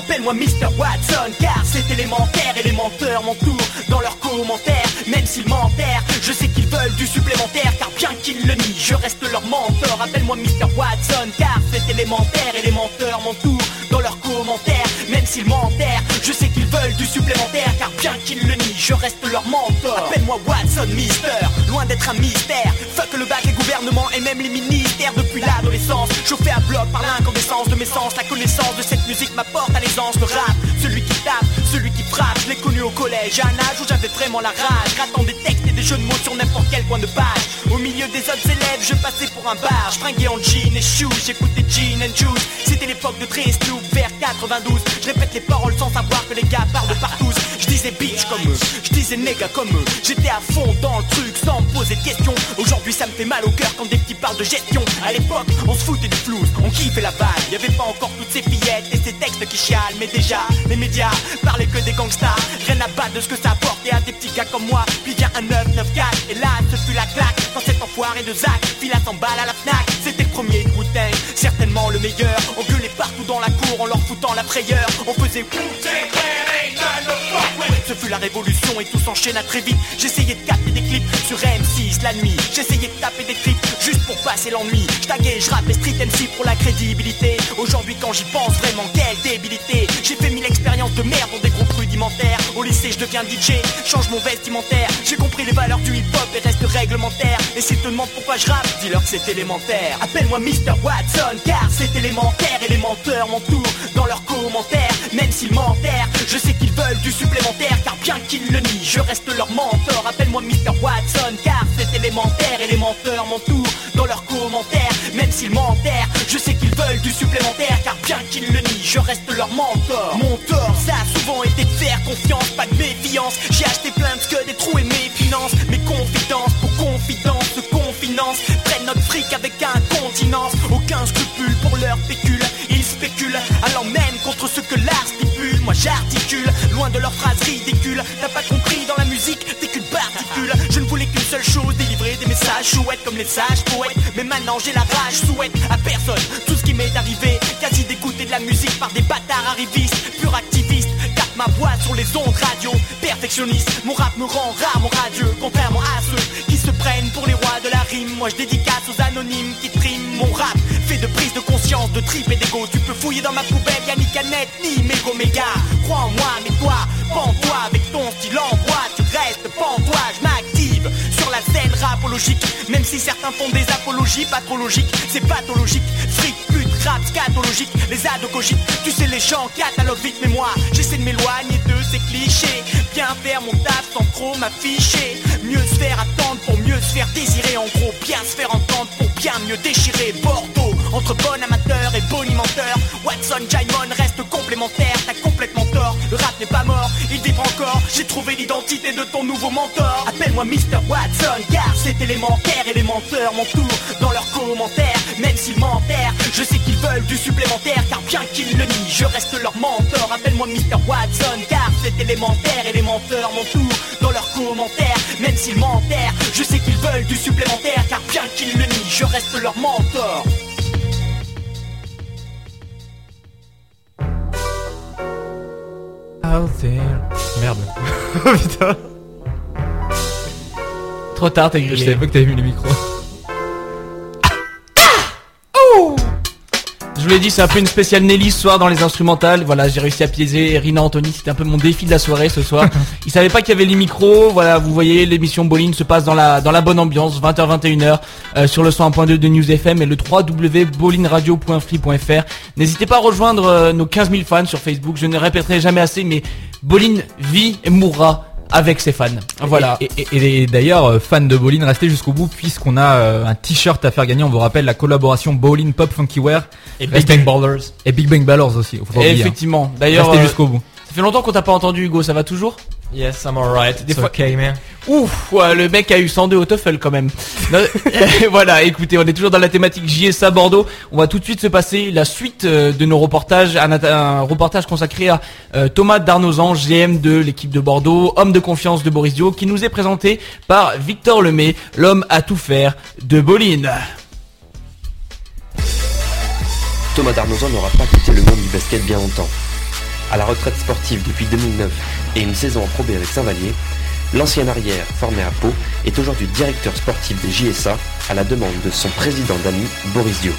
[SPEAKER 11] Appelle-moi Mr. Watson car c'est élémentaire et les menteurs m'entourent dans leurs commentaires Même s'ils m'enterrent, je sais qu'ils veulent du supplémentaire Car bien qu'ils le nient, je reste leur mentor Appelle-moi Mr. Watson car c'est élémentaire et les menteurs m'entourent dans leurs commentaires Même s'ils m'enterrent, je sais qu'ils veulent du supplémentaire Car bien qu'ils le nient, je reste leur mentor Appelle-moi Watson Mister, loin d'être un mystère Fuck le bac, les gouvernements et même les ministères Depuis l'adolescence, chauffé à bloc par l'incandescence de mes sens La connaissance de cette musique m'apporte à l'aisance Le rap, celui qui tape, celui qui frappe. Je l'ai connu au collège, à un âge où j'avais vraiment la rage. Grattant des textes et des jeux de mots sur n'importe quel coin de page. Au milieu des autres élèves, je passais pour un bar Je fringuais en jean et shoes, j'écoutais jean and juice. C'était l'époque de Snoop vers 92 Je répète les paroles sans savoir que les gars parlent de partout. Je disais bitch comme eux, je disais nigga comme eux. J'étais à fond dans le truc sans Aujourd'hui ça me fait mal au cœur quand des petits parlent de gestion. À l'époque on se foutait du flouze, on kiffait la balle. Y'avait pas encore toutes ces fillettes et ces textes qui chialent. Mais déjà les médias parlaient que des gangsters. Rien à battre de ce que ça apportait à des petits gars comme moi Puis vient un 994 et là ce fut la claque Quand cet enfoiré de Zach file à 100 balles à la Fnac. C'était le premier de certainement le meilleur. On gueulait partout dans la cour en leur foutant la frayeur. On faisait. Ce fut la révolution et tout s'enchaîne à très vite. J'essayais de capter des clips sur M6 la nuit. J'essayais de taper des clips juste pour passer l'ennui. J'taguais, je rappais Street MC pour la crédibilité. Aujourd'hui, quand j'y pense, vraiment, quelle débilité. J'ai fait mille expériences de merde dans des groupes rudimentaires. Au lycée, je deviens DJ, change mon vestimentaire. J'ai compris les valeurs du hip-hop et reste réglementaire. Et s'ils te demandent pourquoi je rappe, dis-leur que c'est élémentaire. Appelle-moi Mr. Watson, car c'est élémentaire. Et les menteurs m'entourent dans leurs commentaires. Même s'ils m'enterrent, je sais qu'ils veulent du supplémentaire. Car bien qu'ils le nient, je reste leur mentor. Appelle-moi Mr. Watson, car c'est élémentaire. Et les menteurs m'entourent dans leurs commentaires. Même s'ils m'enterrent, je sais qu'ils veulent du supplémentaire. Car bien qu'ils le nient, je reste leur mentor. Mon tort, ça a souvent été de faire confiance, pas de méfiance. J'ai acheté plein de que des trous et mes finances. Mes confidences pour confidence, de confinance. Prennent notre fric avec incontinence. Aucun scrupule pour leur pécule. Ils spéculent, allant même ce que l'art stipule. Moi j'articule, loin de leurs phrases ridicules. T'as pas compris dans la musique, t'es qu'une particule. Je ne voulais qu'une seule chose, délivrer des messages chouettes comme les sages poètes. Mais maintenant j'ai la rage, souhaite à personne tout ce qui m'est arrivé. Quasi d'écouter de la musique par des bâtards arrivistes, pur activistes. Ma voix sur les ondes radio, perfectionniste. Mon rap me rend rare, mon radieux, contrairement à ceux qui se prennent pour les rois de la rime. Moi je dédicace aux anonymes qui triment mon rap. Fait de prise de conscience, de trip et d'ego. Tu peux fouiller dans ma poubelle, y'a ni canette, ni mégo méga. Crois en moi, mais toi, pends-toi avec ton style en bois. Tu restes, pends-toi, je m'active sur la scène rapologique. Même si certains font des apologies pathologiques, c'est pathologique. Fric, scatologique, les ados cogitent. Tu sais, les gens cataloguent vite, mais moi, j'essaie de m'éloigner de ces clichés. Bien faire mon taf sans trop m'afficher. Mieux se faire attendre pour mieux se faire désirer. En gros, bien se faire entendre pour bien mieux déchirer. Bordeaux, entre bon amateur et bonimenteur. Watson, Jaimon reste complémentaire. T'as complètement le rap n'est pas mort, il vibre encore. J'ai trouvé l'identité de ton nouveau mentor. Appelle-moi Mr. Watson, car c'est élémentaire. Et les menteurs m'entourent dans leurs commentaires. Même s'ils m'enterrent, je sais qu'ils veulent du supplémentaire. Car bien qu'ils le nient, je reste leur mentor. Appelle-moi Mr. Watson, car c'est élémentaire. Et les menteurs m'entourent dans leurs commentaires. Même s'ils m'enterrent, je sais qu'ils veulent du supplémentaire. Car bien qu'ils le nient, je reste leur mentor.
[SPEAKER 3] Out there. Merde. Putain.
[SPEAKER 2] Trop tard, t'as grillé.
[SPEAKER 4] Je savais pas que t'avais mis le micro.
[SPEAKER 2] Je vous l'ai dit, c'est un peu une spéciale Nelly ce soir dans les instrumentales. Voilà, j'ai réussi à piéger Rina Anthony. C'était un peu mon défi de la soirée ce soir. Ils savaient pas qu'il y avait les micros. Voilà, vous voyez, l'émission Bowling se passe dans la dans la bonne ambiance, 20h 21h euh, sur le 101.2 de News FM et le www.bowlingradio.free.fr. N'hésitez pas à rejoindre euh, nos 15 000 fans sur Facebook. Je ne répéterai jamais assez, mais Bowling vit et mourra avec ses fans. Voilà.
[SPEAKER 4] Et, et- et- et d'ailleurs, euh, fans de Bowling, restez jusqu'au bout puisqu'on a euh, un t-shirt à faire gagner. On vous rappelle la collaboration Bowling Pop Funky Wear
[SPEAKER 3] Et Big Bang Ballers.
[SPEAKER 4] Et Big Bang Ballers aussi. Faut pas
[SPEAKER 2] Et
[SPEAKER 4] oublier, hein.
[SPEAKER 2] effectivement. D'ailleurs,
[SPEAKER 4] restez
[SPEAKER 2] euh,
[SPEAKER 4] jusqu'au bout.
[SPEAKER 2] Ça fait longtemps qu'on t'a pas entendu Hugo, ça va toujours?
[SPEAKER 3] Yes, I'm alright.
[SPEAKER 2] Des
[SPEAKER 3] It's
[SPEAKER 2] fois-
[SPEAKER 3] okay, man.
[SPEAKER 2] Ouf, ouais, le mec a eu 102 au TOEFL quand même. Non, voilà, écoutez, on est toujours dans la thématique JSA Bordeaux. On va tout de suite se passer la suite euh, de nos reportages, un, un reportage consacré à euh, Thomas Darnozan, GM de l'équipe de Bordeaux, homme de confiance de Boris Dio, qui nous est présenté par Victor Lemay, l'homme à tout faire de Boline.
[SPEAKER 6] Thomas Darnozan n'aura pas quitté le monde du basket bien longtemps. À la retraite sportive depuis 2009 et une saison en Pro B avec Saint-Vallier, l'ancien arrière formé à Pau est aujourd'hui directeur sportif des JSA à la demande de son président d'amis Boris Dio.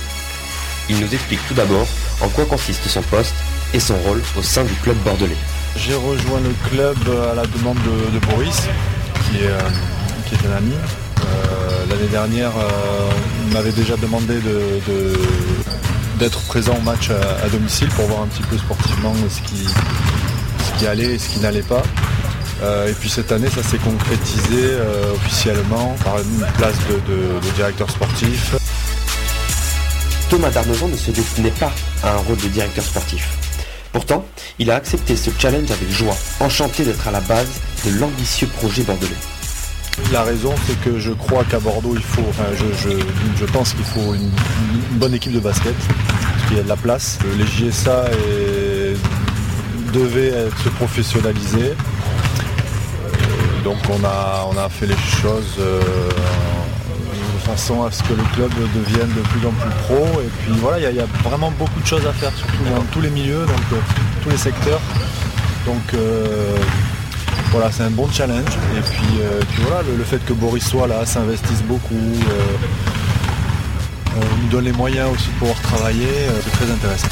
[SPEAKER 6] Il nous explique tout d'abord en quoi consiste son poste et son rôle au sein du club bordelais.
[SPEAKER 14] J'ai rejoint le club à la demande de, Boris, qui est, euh, qui est un ami. Euh, L'année dernière, euh, il m'avait déjà demandé de- de- d'être présent au match à, domicile pour voir un petit peu sportivement ce qui, ce qui allait et ce qui n'allait pas. Euh, et puis cette année, ça s'est concrétisé euh, officiellement par une place de, de- de directeur sportif.
[SPEAKER 6] Thomas Darnozan ne se destinait pas à un rôle de directeur sportif. Pourtant, il a accepté ce challenge avec joie, enchanté d'être à la base de l'ambitieux projet bordelais.
[SPEAKER 14] La raison, c'est que je crois qu'à Bordeaux, il faut, enfin, je, je- je pense qu'il faut une, une bonne équipe de basket, parce qu'il y a de la place. Les JSA devaient se professionnaliser. Euh, Donc on a, on a fait les choses euh, de façon à ce que le club devienne de plus en plus pro. Et puis voilà, il y a- il y, a vraiment beaucoup de choses à faire, surtout dans tous les milieux, donc euh, tous les secteurs. Donc euh,
[SPEAKER 17] voilà, c'est un bon challenge. Et puis, euh, puis voilà, le, le fait que Boris soit là, s'investisse beaucoup, euh, euh, nous donne les moyens aussi de pouvoir travailler, c'est très intéressant.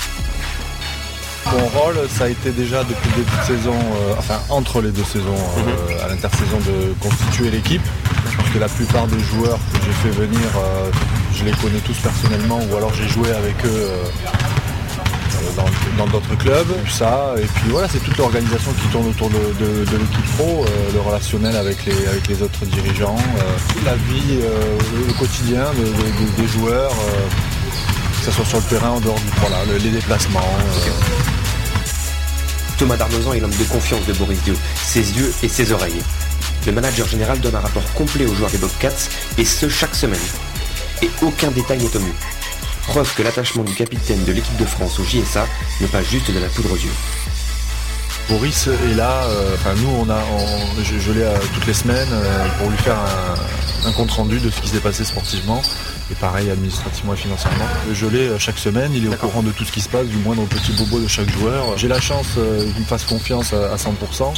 [SPEAKER 17] Mon rôle, ça a été déjà depuis le début de saison, enfin entre les deux saisons, euh, à l'intersaison de constituer l'équipe. Parce que la plupart des joueurs que j'ai fait venir, je les connais tous personnellement ou alors j'ai joué avec eux dans- d'autres clubs. Ça, et puis voilà, c'est toute l'organisation qui tourne autour de, l'équipe pro, euh, le relationnel avec les, autres dirigeants, euh, la vie, euh, le, quotidien de- de- de- des joueurs, que ce soit sur le terrain, en dehors du voilà, le- les déplacements.
[SPEAKER 6] Thomas Darnozan est l'homme de confiance de Boris Dio, ses yeux et ses oreilles. Le manager général donne un rapport complet aux joueurs des Bobcats, et ce chaque semaine. Et aucun détail n'est omis. Preuve que l'attachement du capitaine de l'équipe de France au JSA n'est pas juste de la poudre aux yeux.
[SPEAKER 17] Boris est là, euh, enfin nous on a, je, l'ai euh, toutes les semaines euh, pour lui faire un, un compte rendu de ce qui s'est passé sportivement et pareil administrativement et financièrement. Je l'ai euh, chaque semaine, il est au courant de tout ce qui se passe, du moindre petit bobo de chaque joueur. J'ai la chance euh, qu'il me fasse confiance à, à 100%.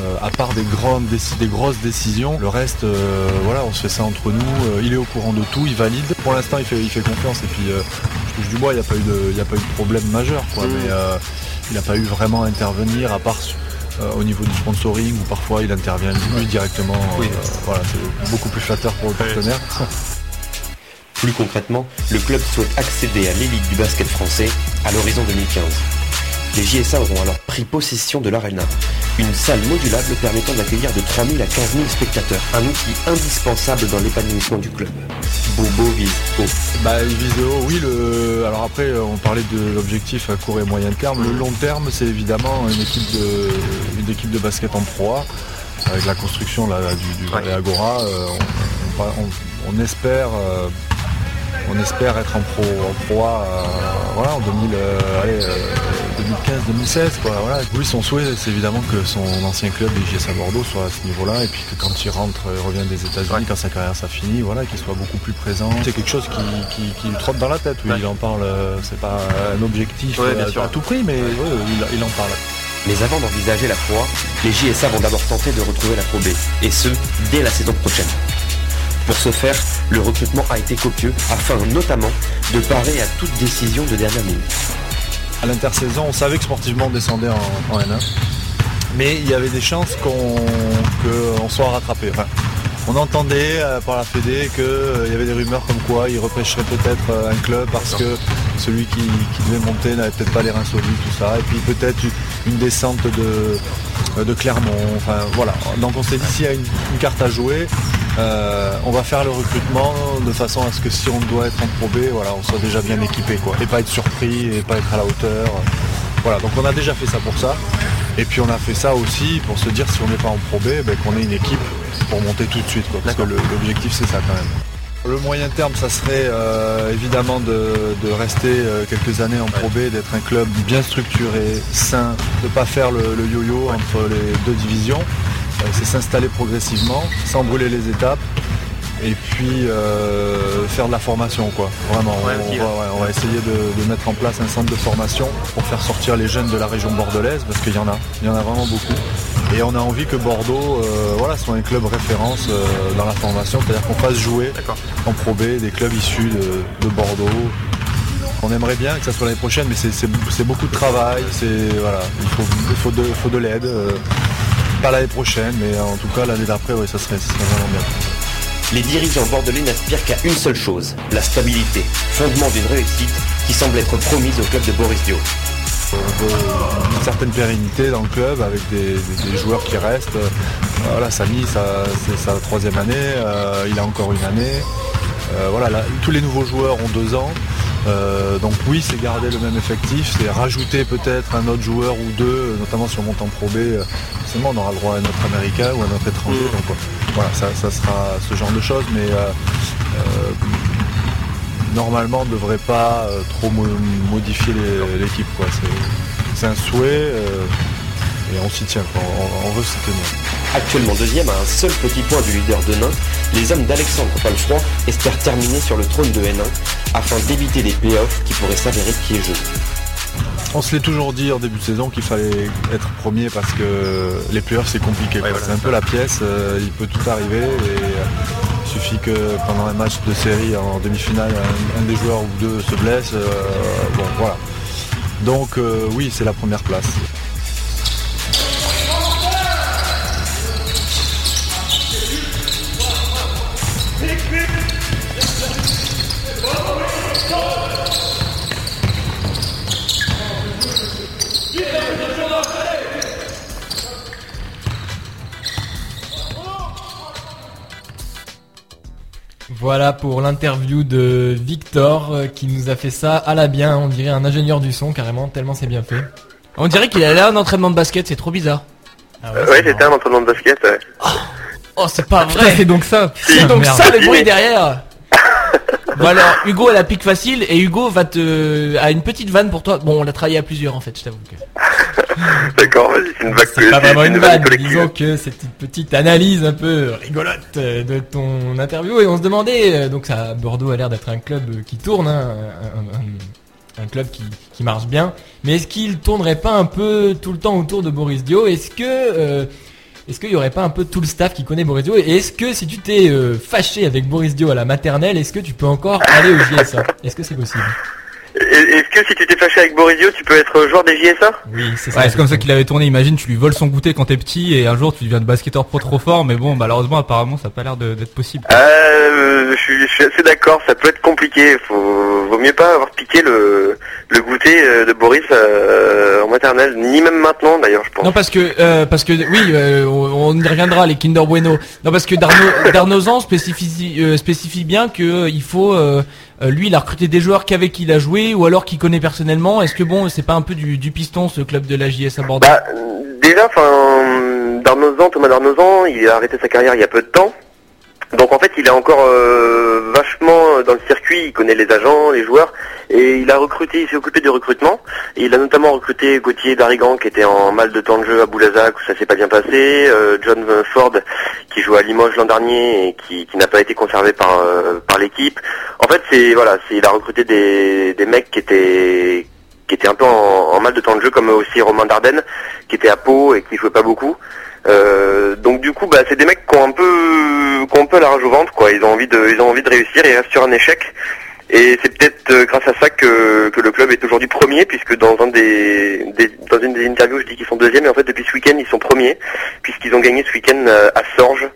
[SPEAKER 17] euh, à part des grandes des grosses décisions, le reste, euh, voilà, on se fait ça entre nous. euh, il est au courant de tout, il valide. Pour l'instant, il fait, il fait confiance et puis je touche du bois, il n'y a pas eu de, il y a pas eu de problème majeur, quoi.
[SPEAKER 6] Mmh.
[SPEAKER 17] Mais il n'a pas eu vraiment à intervenir à part au niveau du sponsoring où parfois il intervient lui directement. voilà, c'est beaucoup plus flatteur pour le partenaire.
[SPEAKER 6] Plus concrètement, le club souhaite accéder à l'élite du basket français à l'horizon 2015. Les JSA auront alors pris possession de l'Arena, une salle modulable permettant d'accueillir de 3000 à 15 000 spectateurs, un outil indispensable dans l'épanouissement du club. Bobo vise haut.
[SPEAKER 17] Bah, il vise haut, oui. Le... Alors après, euh, on parlait de l'objectif à court et moyen terme. Le long terme, c'est évidemment une équipe de, une équipe de basket en proie. Avec la construction là, du, du Agora, euh, on, on- on- on espère, euh, on espère être en pro, en proie, euh, voilà, en 2000, euh, allez, euh, 2015-2016, quoi. Voilà. Oui, son souhait, c'est évidemment que son ancien club, les JS à Bordeaux, soit à ce niveau-là, et puis que quand il rentre, il revient des États-Unis, quand sa carrière ça finit, voilà, qu'il soit beaucoup plus présent. C'est quelque chose qui, qui- qui lui trotte dans la tête. Oui, il en parle. C'est pas un objectif
[SPEAKER 6] Ouais, bien sûr.
[SPEAKER 17] à tout prix, mais ouais, il, il en parle.
[SPEAKER 6] Mais avant d'envisager la proie, les JSA vont d'abord tenter de retrouver la Pro B, et ce, dès la saison prochaine. Pour ce faire, le recrutement a été copieux, afin notamment de parer à toute décision de dernière minute.
[SPEAKER 17] À l'intersaison, on savait que sportivement on descendait en, en N1. Mais il y avait des chances qu'on soit rattrapé. On entendait euh, par la Fédé qu'il y avait des rumeurs comme quoi il repêcherait peut-être euh, un club parce que celui qui, devait monter n'avait peut-être pas les reins solides, tout ça. Et puis peut-être une- descente de, euh, de Clermont. Enfin voilà. Donc on s'est dit s'il y a une, une carte à jouer, euh, on va faire le recrutement de façon à ce que si on doit être en Pro B, voilà, on soit déjà bien équipé quoi. Et pas être surpris et pas être à la hauteur. Voilà, donc on a déjà fait ça pour ça. Et puis on a fait ça aussi pour se dire si on n'est pas en Pro B, ben, qu'on ait une équipe pour monter tout de suite. Quoi, parce que l'objectif c'est ça quand même. Le moyen terme, ça serait euh, évidemment de, de rester euh, quelques années en Pro B, d'être un club bien structuré, sain, de ne pas faire le, le yo-yo entre les deux divisions. Euh, c'est s'installer progressivement, sans brûler les étapes. Et puis faire de la formation quoi. Vraiment, on, on va, ouais, on va essayer de, de mettre en place un centre de formation pour faire sortir les jeunes de la région bordelaise, parce qu'il y en a, il y en a vraiment beaucoup. Et on a envie que Bordeaux euh, voilà, soit un club référence euh, dans la formation, c'est-à-dire qu'on fasse jouer en Pro B des clubs issus de, de Bordeaux. On aimerait bien que ça soit l'année prochaine, mais c'est- beaucoup de travail, c'est voilà, il faut, il faut de, il faut de l'aide. euh, pas l'année prochaine, mais en tout cas l'année d'après, ouais, ça serait, ça serait vraiment bien.
[SPEAKER 6] Les dirigeants bordelais n'aspirent qu'à une seule chose, la stabilité, fondement d'une réussite qui semble être promise au club de Boris Dio.
[SPEAKER 17] On veut une certaine pérennité dans le club avec des, des- des joueurs qui restent. Euh, Voilà, Samy, c'est sa troisième année, euh, il a encore une année. Euh, voilà, là, tous les nouveaux joueurs ont deux ans. Euh, donc oui, c'est garder le même effectif, c'est rajouter peut-être un autre joueur ou deux, notamment si on monte en Pro B, euh, forcément on aura le droit à un autre américain ou un autre étranger. Donc euh, voilà, ça, ça sera ce genre de choses, mais normalement on ne devrait pas euh, trop mo- modifier l'équipe. quoi. C'est- un souhait euh, et on s'y tient, quoi. On, on veut s'y tenir.
[SPEAKER 6] Actuellement deuxième à un seul petit point du leader de Nain, les hommes d'Alexandre Palfroy espèrent terminer sur le trône de N1 afin d'éviter des playoffs qui pourraient s'avérer piégeux.
[SPEAKER 17] On se l'est toujours dit en début de saison qu'il fallait être premier parce que les playoffs c'est compliqué. c'est un peu la pièce, euh, il peut tout arriver et euh, pendant un match de série en demi-finale, un, un des joueurs ou deux se blesse. euh, bon voilà. Donc euh, oui, c'est la première place.
[SPEAKER 3] Voilà pour l'interview de Victor euh, qui nous a fait ça à la bien, on dirait un ingénieur du son carrément, tellement c'est bien fait.
[SPEAKER 2] On dirait qu'il a là un entraînement de basket, c'est trop bizarre.
[SPEAKER 5] Euh, ouais, c'était un entraînement de basket. ouais.
[SPEAKER 2] Oh, c'est pas vrai.
[SPEAKER 3] c'est donc ça.
[SPEAKER 2] C'est donc
[SPEAKER 3] Merde.
[SPEAKER 2] ça le bruit derrière. bon alors, Hugo a la pique facile et Hugo va te a une petite vanne pour toi. Bon, on l'a travaillé à plusieurs en fait, je t'avoue que.
[SPEAKER 5] D'accord, vas-y, c'est une vague.
[SPEAKER 3] C'est pas vraiment une vanne, disons que c'est une petite analyse un peu rigolote euh, de ton interview et on se demandait, euh, donc ça, Bordeaux a l'air d'être un club euh, qui tourne, hein, un, un- un club qui, qui marche bien, mais est-ce qu'il tournerait pas un peu tout le temps autour de Boris Dio? Est-ce que euh, est-ce qu'il y aurait pas un peu tout le staff qui connaît Boris Dio? Et est-ce que si tu t'es euh, fâché avec Boris Dio à la maternelle, est-ce que tu peux encore aller au JSA Est-ce que c'est possible?
[SPEAKER 5] Est-ce que si tu t'es fâché avec Borisio, tu peux être joueur des JSA
[SPEAKER 3] Oui, c'est
[SPEAKER 4] Ouais, c'est comme ça qu'il avait tourné. Imagine, tu lui voles son goûter quand t'es petit et un jour tu deviens de basketteur pro trop fort, mais bon, malheureusement, apparemment, ça a pas l'air d'être possible.
[SPEAKER 5] Euh, je suis, je suis assez d'accord, ça peut être compliqué. Faut, vaut mieux pas avoir piqué le, le goûter euh, de Boris euh, en maternelle, ni même maintenant d'ailleurs, je pense.
[SPEAKER 2] Non parce que euh, parce que oui, euh, on, on y reviendra les Kinder Bueno. Non parce que Darno, Darnozan spécifie euh, spécifie bien que euh, il faut euh, lui il a recruté des joueurs qu'avec qui il a joué ou alors qu'il connaît personnellement. Est-ce que bon, c'est pas un peu du, du piston ce club de la JS à Bordeaux
[SPEAKER 5] Bah, déjà, enfin, Thomas Darnozan, il a arrêté sa carrière il y a peu de temps. Donc en fait, il est encore euh, vachement dans le circuit, il connaît les agents, les joueurs, et il a recruté, il s'est occupé du recrutement. Et il a notamment recruté Gauthier Darigan, qui était en mal de temps de jeu à Boulazac, où ça s'est pas bien passé, euh, John Ford, qui joue à Limoges l'an dernier et qui, qui n'a pas été conservé par euh, par l'équipe. En fait, c'est voilà, c'est il a recruté des, des mecs qui étaient qui étaient un peu en, mal de temps de jeu, comme aussi Romain Dardenne, qui était à Pau et qui jouait pas beaucoup. Euh, donc du coup, bah, c'est des mecs qui ont un peu, qui ont un peu la rage au ventre, quoi. Ils ont envie de, ils ont envie de réussir ils restent sur un échec. Et c'est peut-être euh, grâce à ça que, que le club est aujourd'hui premier, puisque dans un des, dans une des interviews, je dis qu'ils sont deuxième, et en fait depuis ce week-end ils sont premiers, puisqu'ils ont gagné ce week-end euh, à Sorges,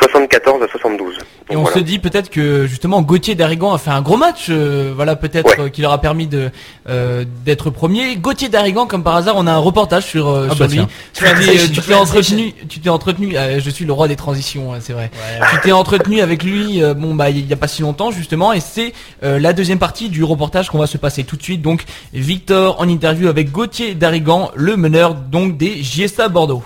[SPEAKER 5] 74 à 72.
[SPEAKER 2] Et on se dit peut-être que justement Gauthier Darigan a fait un gros match, euh, voilà peut-être euh, qui leur a permis de euh, d'être premier. Gauthier Darigan, comme par hasard, on a un reportage sur euh,
[SPEAKER 4] Ah
[SPEAKER 2] sur
[SPEAKER 4] bah
[SPEAKER 2] lui.
[SPEAKER 4] tiens.
[SPEAKER 2] Tu t'es, euh, tu t'es entretenu, tu t'es entretenu. euh, je suis le roi des transitions, hein, c'est vrai. Tu t'es entretenu avec lui, euh, bon bah il y a pas si longtemps justement, et c'est euh, la deuxième partie du reportage qu'on va se passer tout de suite. Donc Victor en interview avec Gauthier Darigan, le meneur donc des JSA Bordeaux.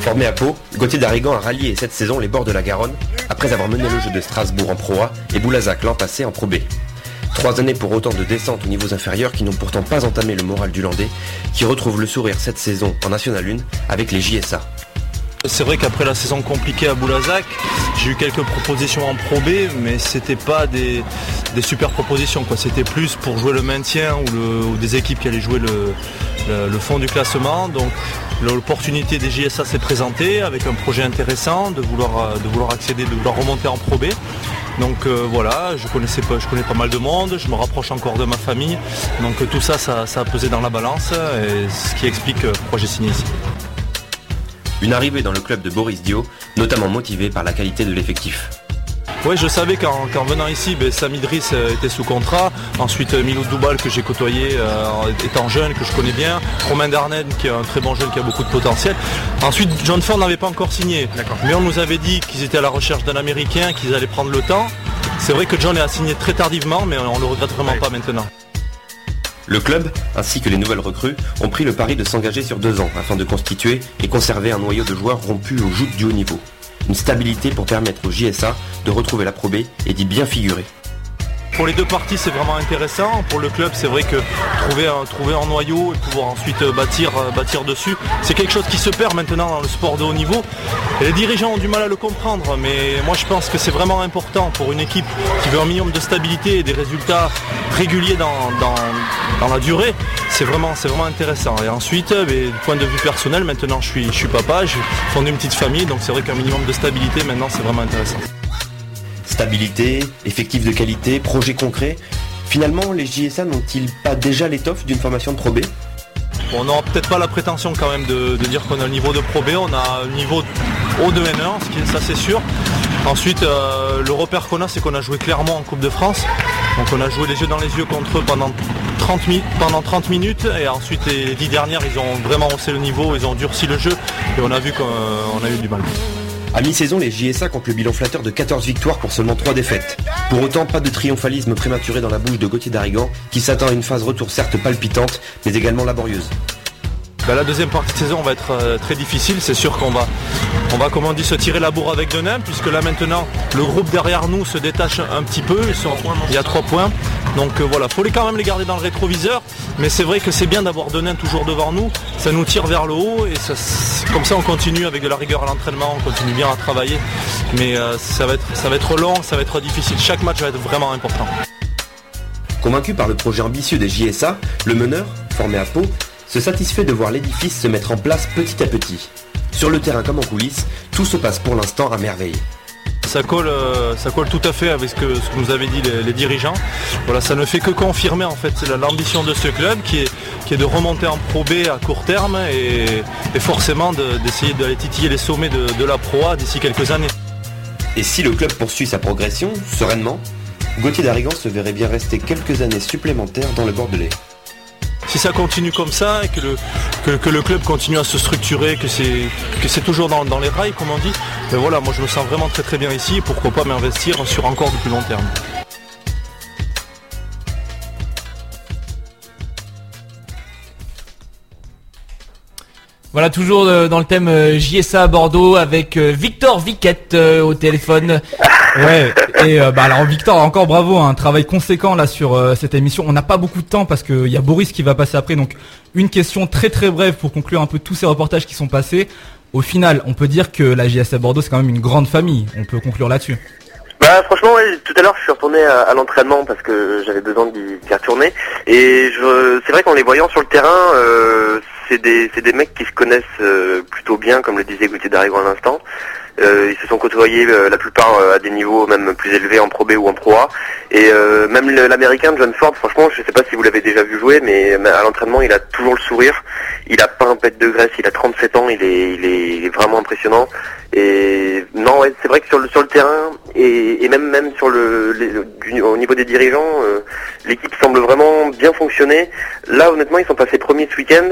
[SPEAKER 6] Formé à Pau, Gauthier Darigan a rallié cette saison les bords de la Garonne après avoir mené le jeu de Strasbourg en Pro A et Boulazac l'an passé en Pro B. Trois années pour autant de descente aux niveaux inférieurs qui n'ont pourtant pas entamé le moral du Landais, qui retrouve le sourire cette saison en National 1 avec les JSA.
[SPEAKER 17] C'est vrai qu'après la saison compliquée à Boulazac, j'ai eu quelques propositions en Pro B, mais c'était pas des, super propositions. C'était plus pour jouer le maintien ou, des équipes qui allaient jouer le, fond du classement. Donc l'opportunité des JSA s'est présentée avec un projet intéressant de vouloir, de vouloir accéder, de vouloir remonter en Pro B. Donc euh, voilà, je connais pas mal de monde, je me rapproche encore de ma famille. Donc tout ça, ça, a pesé dans la balance, et ce qui explique pourquoi j'ai signé ici.
[SPEAKER 6] Une arrivée dans le club de Boris Dio, notamment motivée par la qualité de l'effectif.
[SPEAKER 17] Oui, je savais qu'en venant ici, ben, Sam Idriss euh, était sous contrat. Ensuite, euh, Milou Doubal, que j'ai côtoyé euh, étant jeune, que je connais bien. Romain Darnen, qui est un très bon jeune, qui a beaucoup de potentiel. Ensuite, John Ford n'avait pas encore signé. Mais on nous avait dit qu'ils étaient à la recherche d'un Américain, qu'ils allaient prendre le temps. C'est vrai que John a signé très tardivement, mais on le regrette vraiment pas maintenant.
[SPEAKER 6] Le club, ainsi que les nouvelles recrues, ont pris le pari de s'engager sur deux ans afin de constituer et conserver un noyau de joueurs rompus aux joutes du haut niveau. Une stabilité pour permettre au JSA de retrouver la Pro B et d'y bien figurer.
[SPEAKER 10] Pour les deux parties c'est vraiment intéressant. Pour le club c'est vrai que trouver un, trouver un noyau et pouvoir ensuite euh, bâtir, euh, bâtir dessus, c'est quelque chose qui se perd maintenant dans le sport de haut niveau. Et les dirigeants ont du mal à le comprendre, mais moi je pense que c'est vraiment important pour une équipe qui veut un minimum de stabilité et des résultats réguliers dans, dans- dans la durée. C'est vraiment, vraiment intéressant. Et ensuite, euh, mais, du point de vue personnel, maintenant je suis, je suis papa, j'ai fondé une petite famille, donc c'est vrai qu'un minimum de stabilité maintenant c'est vraiment intéressant.
[SPEAKER 6] Stabilité, effectif de qualité, projet concret. Finalement, les JSA n'ont-ils pas déjà l'étoffe d'une formation de Pro B?
[SPEAKER 10] On n'aura peut-être pas la prétention quand même de, dire qu'on a le niveau de Pro B, on a un niveau haut de N1, ce qui est, ça c'est sûr. Ensuite, euh, le repère qu'on a, c'est qu'on a joué clairement en Coupe de France. Donc on a joué les yeux dans les yeux contre eux pendant 30, mi- pendant 30 minutes et ensuite les 10 dernières, ils ont vraiment haussé le niveau, ils ont durci le jeu et on a vu qu'on on a eu du mal.
[SPEAKER 6] À mi-saison, les JSA comptent le bilan flatteur de 14 victoires pour seulement 3 défaites. Pour autant, pas de triomphalisme prématuré dans la bouche de Gauthier Darigan, qui s'attend à une phase retour certes palpitante, mais également laborieuse.
[SPEAKER 10] Bah, la deuxième partie de saison va être euh, très difficile. C'est sûr qu'on va, on va, comme on dit, se tirer la bourre avec Denain, puisque là maintenant, le groupe derrière nous se détache un petit peu. Ils sont, il y a trois points. Donc euh, voilà, faut les quand même les garder dans le rétroviseur. Mais c'est vrai que c'est bien d'avoir Denain toujours devant nous. Ça nous tire vers le haut et ça, comme ça on continue avec de la rigueur à l'entraînement, on continue bien à travailler. Mais euh, ça, va être, ça va être long, ça va être difficile. Chaque match va être vraiment important.
[SPEAKER 6] Convaincu par le projet ambitieux des JSA, le meneur, formé à Pau, se satisfait de voir l'édifice se mettre en place petit à petit. Sur le terrain comme en coulisses, tout se passe pour l'instant à merveille.
[SPEAKER 10] Ça colle, euh, ça colle tout à fait avec ce que, ce que nous avaient dit les, les dirigeants. Voilà, ça ne fait que confirmer en fait l'ambition de ce club qui est, qui est de remonter en Pro B à court terme et, et forcément de- d'essayer d'aller titiller les sommets de, de la Pro A d'ici quelques années.
[SPEAKER 6] Et si le club poursuit sa progression, sereinement, Gauthier Darigan se verrait bien rester quelques années supplémentaires dans le Bordelais.
[SPEAKER 10] Si ça continue comme ça et que le, que, le club continue à se structurer, que c'est toujours dans, dans les rails comme on dit, ben voilà, moi je me sens vraiment très très bien ici pourquoi pas m'investir sur encore du plus long terme.
[SPEAKER 2] Voilà, toujours euh, dans le thème euh, JSA à Bordeaux avec euh, Victor Viquette au téléphone.
[SPEAKER 4] Ouais, et euh, bah alors Victor, encore bravo, un travail conséquent là sur euh, cette émission. On n'a pas beaucoup de temps parce qu'il y a Boris qui va passer après, donc une question très très brève pour conclure un peu tous ces reportages qui sont passés. Au final, on peut dire que la JSA Bordeaux c'est quand même une grande famille. On peut conclure là-dessus.
[SPEAKER 5] Bah franchement tout à l'heure je suis retourné à, l'entraînement parce que j'avais besoin d'y retourner et c'est vrai qu'en les voyant sur le terrain euh, c'est des des mecs qui se connaissent plutôt bien comme le disait Gauthier Darigo à l'instant. Euh, ils se sont côtoyés euh, la plupart euh, à des niveaux même plus élevés en Pro B ou en Pro A et même l'américain John Ford franchement je sais pas si vous l'avez déjà vu jouer mais à l'entraînement il a toujours le sourire il a pas un pet de graisse il a 37 ans il est il est, il est vraiment impressionnant et non, ouais, c'est vrai que sur le sur le terrain et, et même même sur le, du- au niveau des dirigeants, euh, l'équipe semble vraiment bien fonctionner. Là, honnêtement, ils sont passés premiers ce week-end.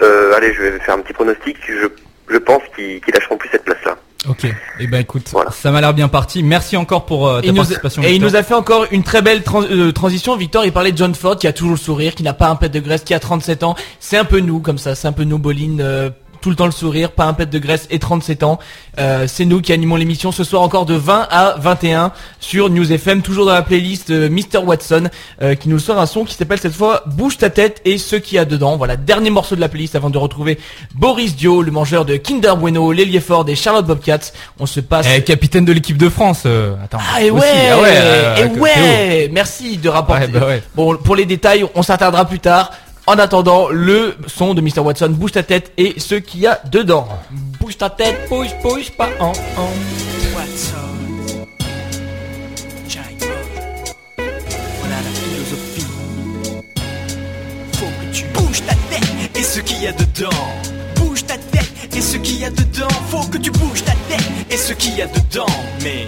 [SPEAKER 5] Euh, allez, je vais faire un petit pronostic. Je je pense qu'ils qu'ils lâcheront plus cette place-là.
[SPEAKER 4] Ok. Et ben écoute, ça m'a l'air bien parti. Merci encore pour euh, ta
[SPEAKER 2] Il nous a-
[SPEAKER 4] participation.
[SPEAKER 2] et il nous a fait encore une très belle euh, transition. Victor, il parlait de John Ford qui a toujours le sourire, qui n'a pas un pet de graisse, qui a 37 ans. C'est un peu nous comme ça, c'est un peu nous, Boline. euh, tout le temps le sourire, pas un pet de graisse et 37 ans. Euh, c'est nous qui animons l'émission ce soir encore de 20 à 21 sur News FM, toujours dans la playlist euh, Mr Watson euh, qui nous sort un son qui s'appelle cette fois Bouge ta tête et ce qu'il y a dedans. Voilà, dernier morceau de la playlist avant de retrouver Boris Dio, le mangeur de Kinder Bueno, l'ailier fort des Charlotte Bobcats. On se passe
[SPEAKER 4] Eh, capitaine de l'équipe de France. euh, attends.
[SPEAKER 2] ah et ouais,
[SPEAKER 4] ah ouais, euh,
[SPEAKER 2] et ouais, merci de rapporter.
[SPEAKER 4] Ouais, bah ouais.
[SPEAKER 2] Bon, pour les détails, on s'attardera plus tard. En attendant, le son de Mr. Watson, bouge ta tête et ce qu'il y a dedans. Bouge ta tête, bouge, bouge pas en, en.
[SPEAKER 11] Watson. Jack Voilà la philosophie. Faut que tu bouges ta tête et ce qu'il y a dedans. Bouge ta tête et ce qu'il y a dedans. Faut que tu bouges ta tête et ce qu'il y a dedans. Mais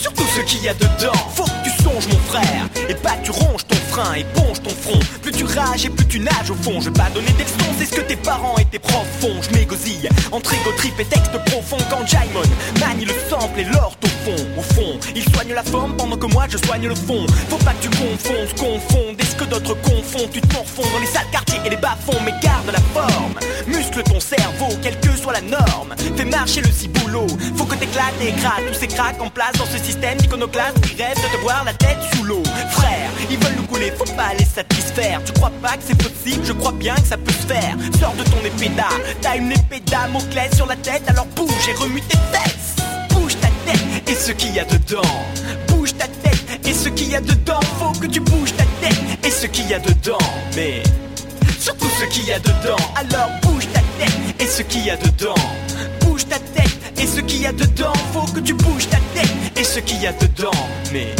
[SPEAKER 11] surtout ce qu'il y a dedans. Faut que tu songes, mon frère, et pas tu ronges ton frein, éponge ton front. Plus tu rages et plus tu nages au fond. Je vais pas donner des leçons, c'est ce que tes parents et tes profs font. Je m'égosille entre égo et texte profond quand Jaimon manie le sample et l'orte au fond. Au fond, il soigne la forme pendant que moi je soigne le fond. Faut pas que tu confondes, confondes et ce que d'autres confondent? Tu te morfonds dans les sales quartiers et les bas-fonds, mais garde la forme. Muscle ton cerveau, quelle que soit la norme. Fais marcher le ciboulot. Faut que t'éclates et écrases tous ces cracks en place dans ce système d'iconoclaste qui rêve de te voir la tête sous l'eau. Frère, ils veulent nous couler, faut pas les satisfaire. Tu crois pas que c'est possible, je crois bien que ça peut se faire. Sors de ton épée d'art, t'as une épée Damoclès sur la tête, alors bouge et remue tes fesses. Bouge ta tête et ce qu'il y a dedans. Bouge ta tête et ce qu'il y a dedans. Faut que tu bouges ta tête et ce qu'il y a dedans. Mais surtout ce qu'il y a dedans. Alors bouge ta tête et ce qu'il y a dedans. Bouge ta tête et ce qu'il y a dedans. Faut que tu bouges ta tête et ce qu'il y a dedans. Mais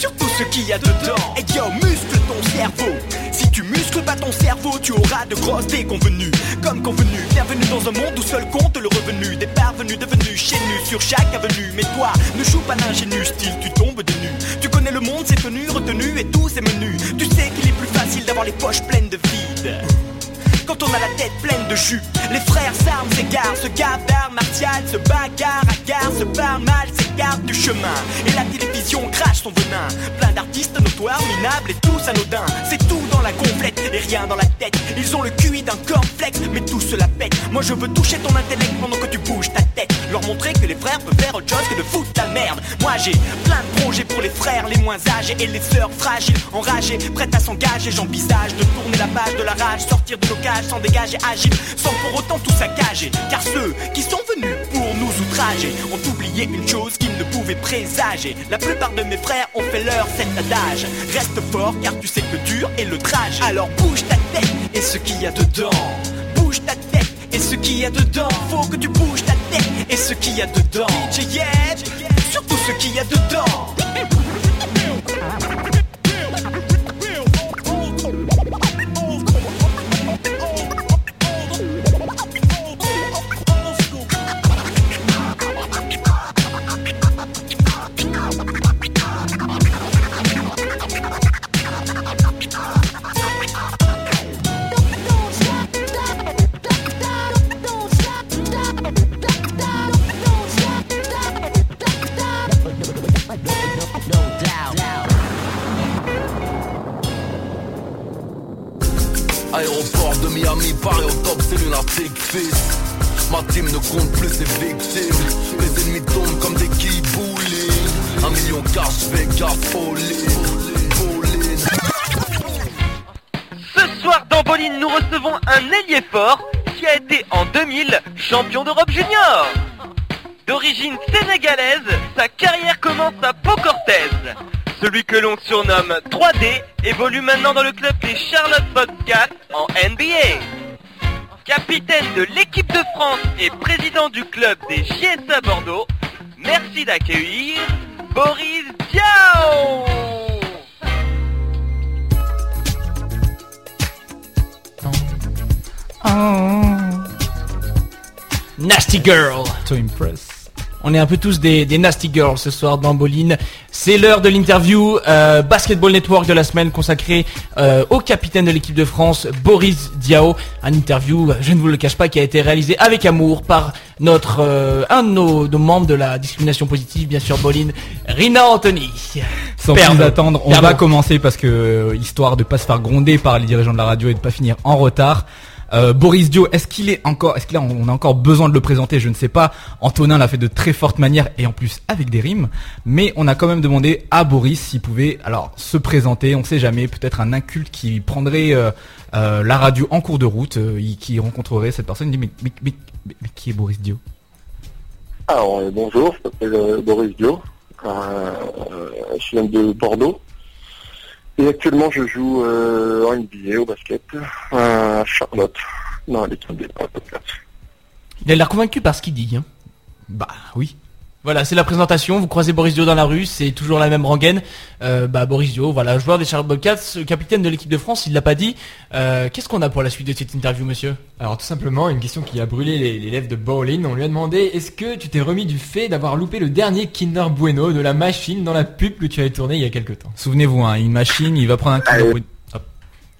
[SPEAKER 11] surtout ce qu'il y a dedans. Et yo, muscle ton cerveau. Si tu muscles pas ton cerveau, tu auras de grosses déconvenues. Comme convenu, bienvenue dans un monde où seul compte le revenu. Des parvenus devenus chez sur chaque avenue. Mais toi, ne joue pas l'ingénu, style tu tombes de nu. Tu connais le monde, ses tenues, retenues et tous ses menus. Tu sais qu'il est plus facile d'avoir les poches pleines de vide. Quand on a la tête pleine de jus, les frères s'arment, s'égarent, se gavent d'armes martiales, se bagarrent, à gare, se parlent mal, s'écartent du chemin. Et la télévision crache son venin. Plein d'artistes notoires, minables et tous anodins. C'est tout dans la complète et rien dans la tête. Ils ont le QI d'un cornflex, mais tout se la pète. Moi je veux toucher ton intellect pendant que tu bouges ta tête. Leur montrer que les frères peuvent faire autre chose que de foutre ta merde. Moi j'ai plein de projets pour les frères les moins âgés et les sœurs fragiles, enragées, prêtes à s'engager. J'envisage de tourner la page de la rage, sortir de nos s'en dégager agile, sans pour autant tout saccager. Car ceux qui sont venus pour nous outrager ont oublié une chose qu'ils ne pouvaient présager. La plupart de mes frères ont fait leur cet adage. Reste fort car tu sais que dur est le trajet. Alors bouge ta tête et ce qu'il y a dedans. Bouge ta tête et ce qu'il y a dedans. Faut que tu bouges ta tête et ce qu'il y a dedans. Yeah, surtout ce qu'il y a dedans.
[SPEAKER 1] Ce soir dans Boline, nous recevons un ailier fort qui a été en 2000 champion d'Europe junior. D'origine sénégalaise, sa carrière commence à Pau Cortez. Celui que l'on surnomme 3D évolue maintenant dans le club des Charlotte Bobcats en NBA. Capitaine de l'équipe de France et président du club des JSA Bordeaux, merci d'accueillir Boris Diao
[SPEAKER 2] Nasty Girl.
[SPEAKER 4] To impress.
[SPEAKER 2] On est un peu tous des, des Nasty Girls ce soir dans Boline. C'est l'heure de l'interview euh, Basketball Network de la semaine consacrée euh, au capitaine de l'équipe de France, Boris Diao. Un interview, je ne vous le cache pas, qui a été réalisé avec amour par notre euh, un de nos, nos membres de la discrimination positive, bien sûr, Boline, Rina Anthony.
[SPEAKER 4] Sans
[SPEAKER 2] Perdre.
[SPEAKER 4] plus attendre, on
[SPEAKER 2] Perdre.
[SPEAKER 4] va commencer parce que euh, histoire de pas se faire gronder par les dirigeants de la radio et de pas finir en retard. Euh, Boris Dio, est-ce qu'il est encore, est-ce qu'il a, encore besoin de le présenter? Je ne sais pas. Antonin l'a fait de très fortes manières et en plus avec des rimes. Mais on a quand même demandé à Boris s'il pouvait, alors, se présenter. On sait jamais, peut-être un inculte qui prendrait euh, euh, la radio en cours de route, qui rencontrerait cette personne. Il dit mais, qui est Boris Dio?
[SPEAKER 18] Alors, bonjour, je m'appelle Boris Dio. Je viens de Bordeaux. Et actuellement, je joue euh, en NBA au basket à Charlotte, dans l'équipe des.
[SPEAKER 2] Il a l'air convaincu par ce qu'il dit. Hein.
[SPEAKER 4] Bah oui.
[SPEAKER 2] Voilà, c'est la présentation. Vous croisez Boris Dio dans la rue, c'est toujours la même rengaine. Euh, bah Boris Dio, voilà, joueur des Charlotte Bobcats, capitaine de l'équipe de France. Il l'a pas dit. Euh, Qu'est-ce qu'on a pour la suite de cette interview, monsieur?
[SPEAKER 3] Alors tout simplement, une question qui a brûlé les, les lèvres de Bowling. On lui a demandé est-ce que tu t'es remis du fait d'avoir loupé le dernier Kinder Bueno de la machine dans la pub que tu avais tournée il y a quelques temps?
[SPEAKER 4] Souvenez-vous, hein, une machine, il va prendre un kilo. Hop.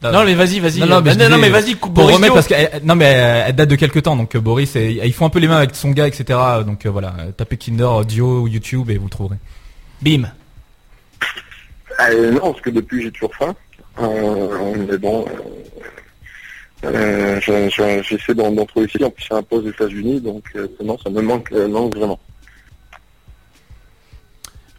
[SPEAKER 2] Non, mais vas-y, vas-y.
[SPEAKER 4] Non, non, mais,
[SPEAKER 2] non, vas-y, coupe
[SPEAKER 4] Pour
[SPEAKER 2] Boris
[SPEAKER 4] remettre parce que, elle- non, mais elle, elle date de quelques temps, donc euh, Boris, et- ils font un peu les mains avec son gars, etc. Donc euh, voilà, euh, tapez Kinder, Dio ou YouTube et vous le trouverez.
[SPEAKER 2] Bim.
[SPEAKER 18] Euh, non, parce que depuis, j'ai toujours faim. Euh, mais bon, euh, Euh, je- je- J'essaie d'en trouver ici. En plus, c'est un poste aux États-Unis, donc euh, non, ça me manque, euh, manque vraiment.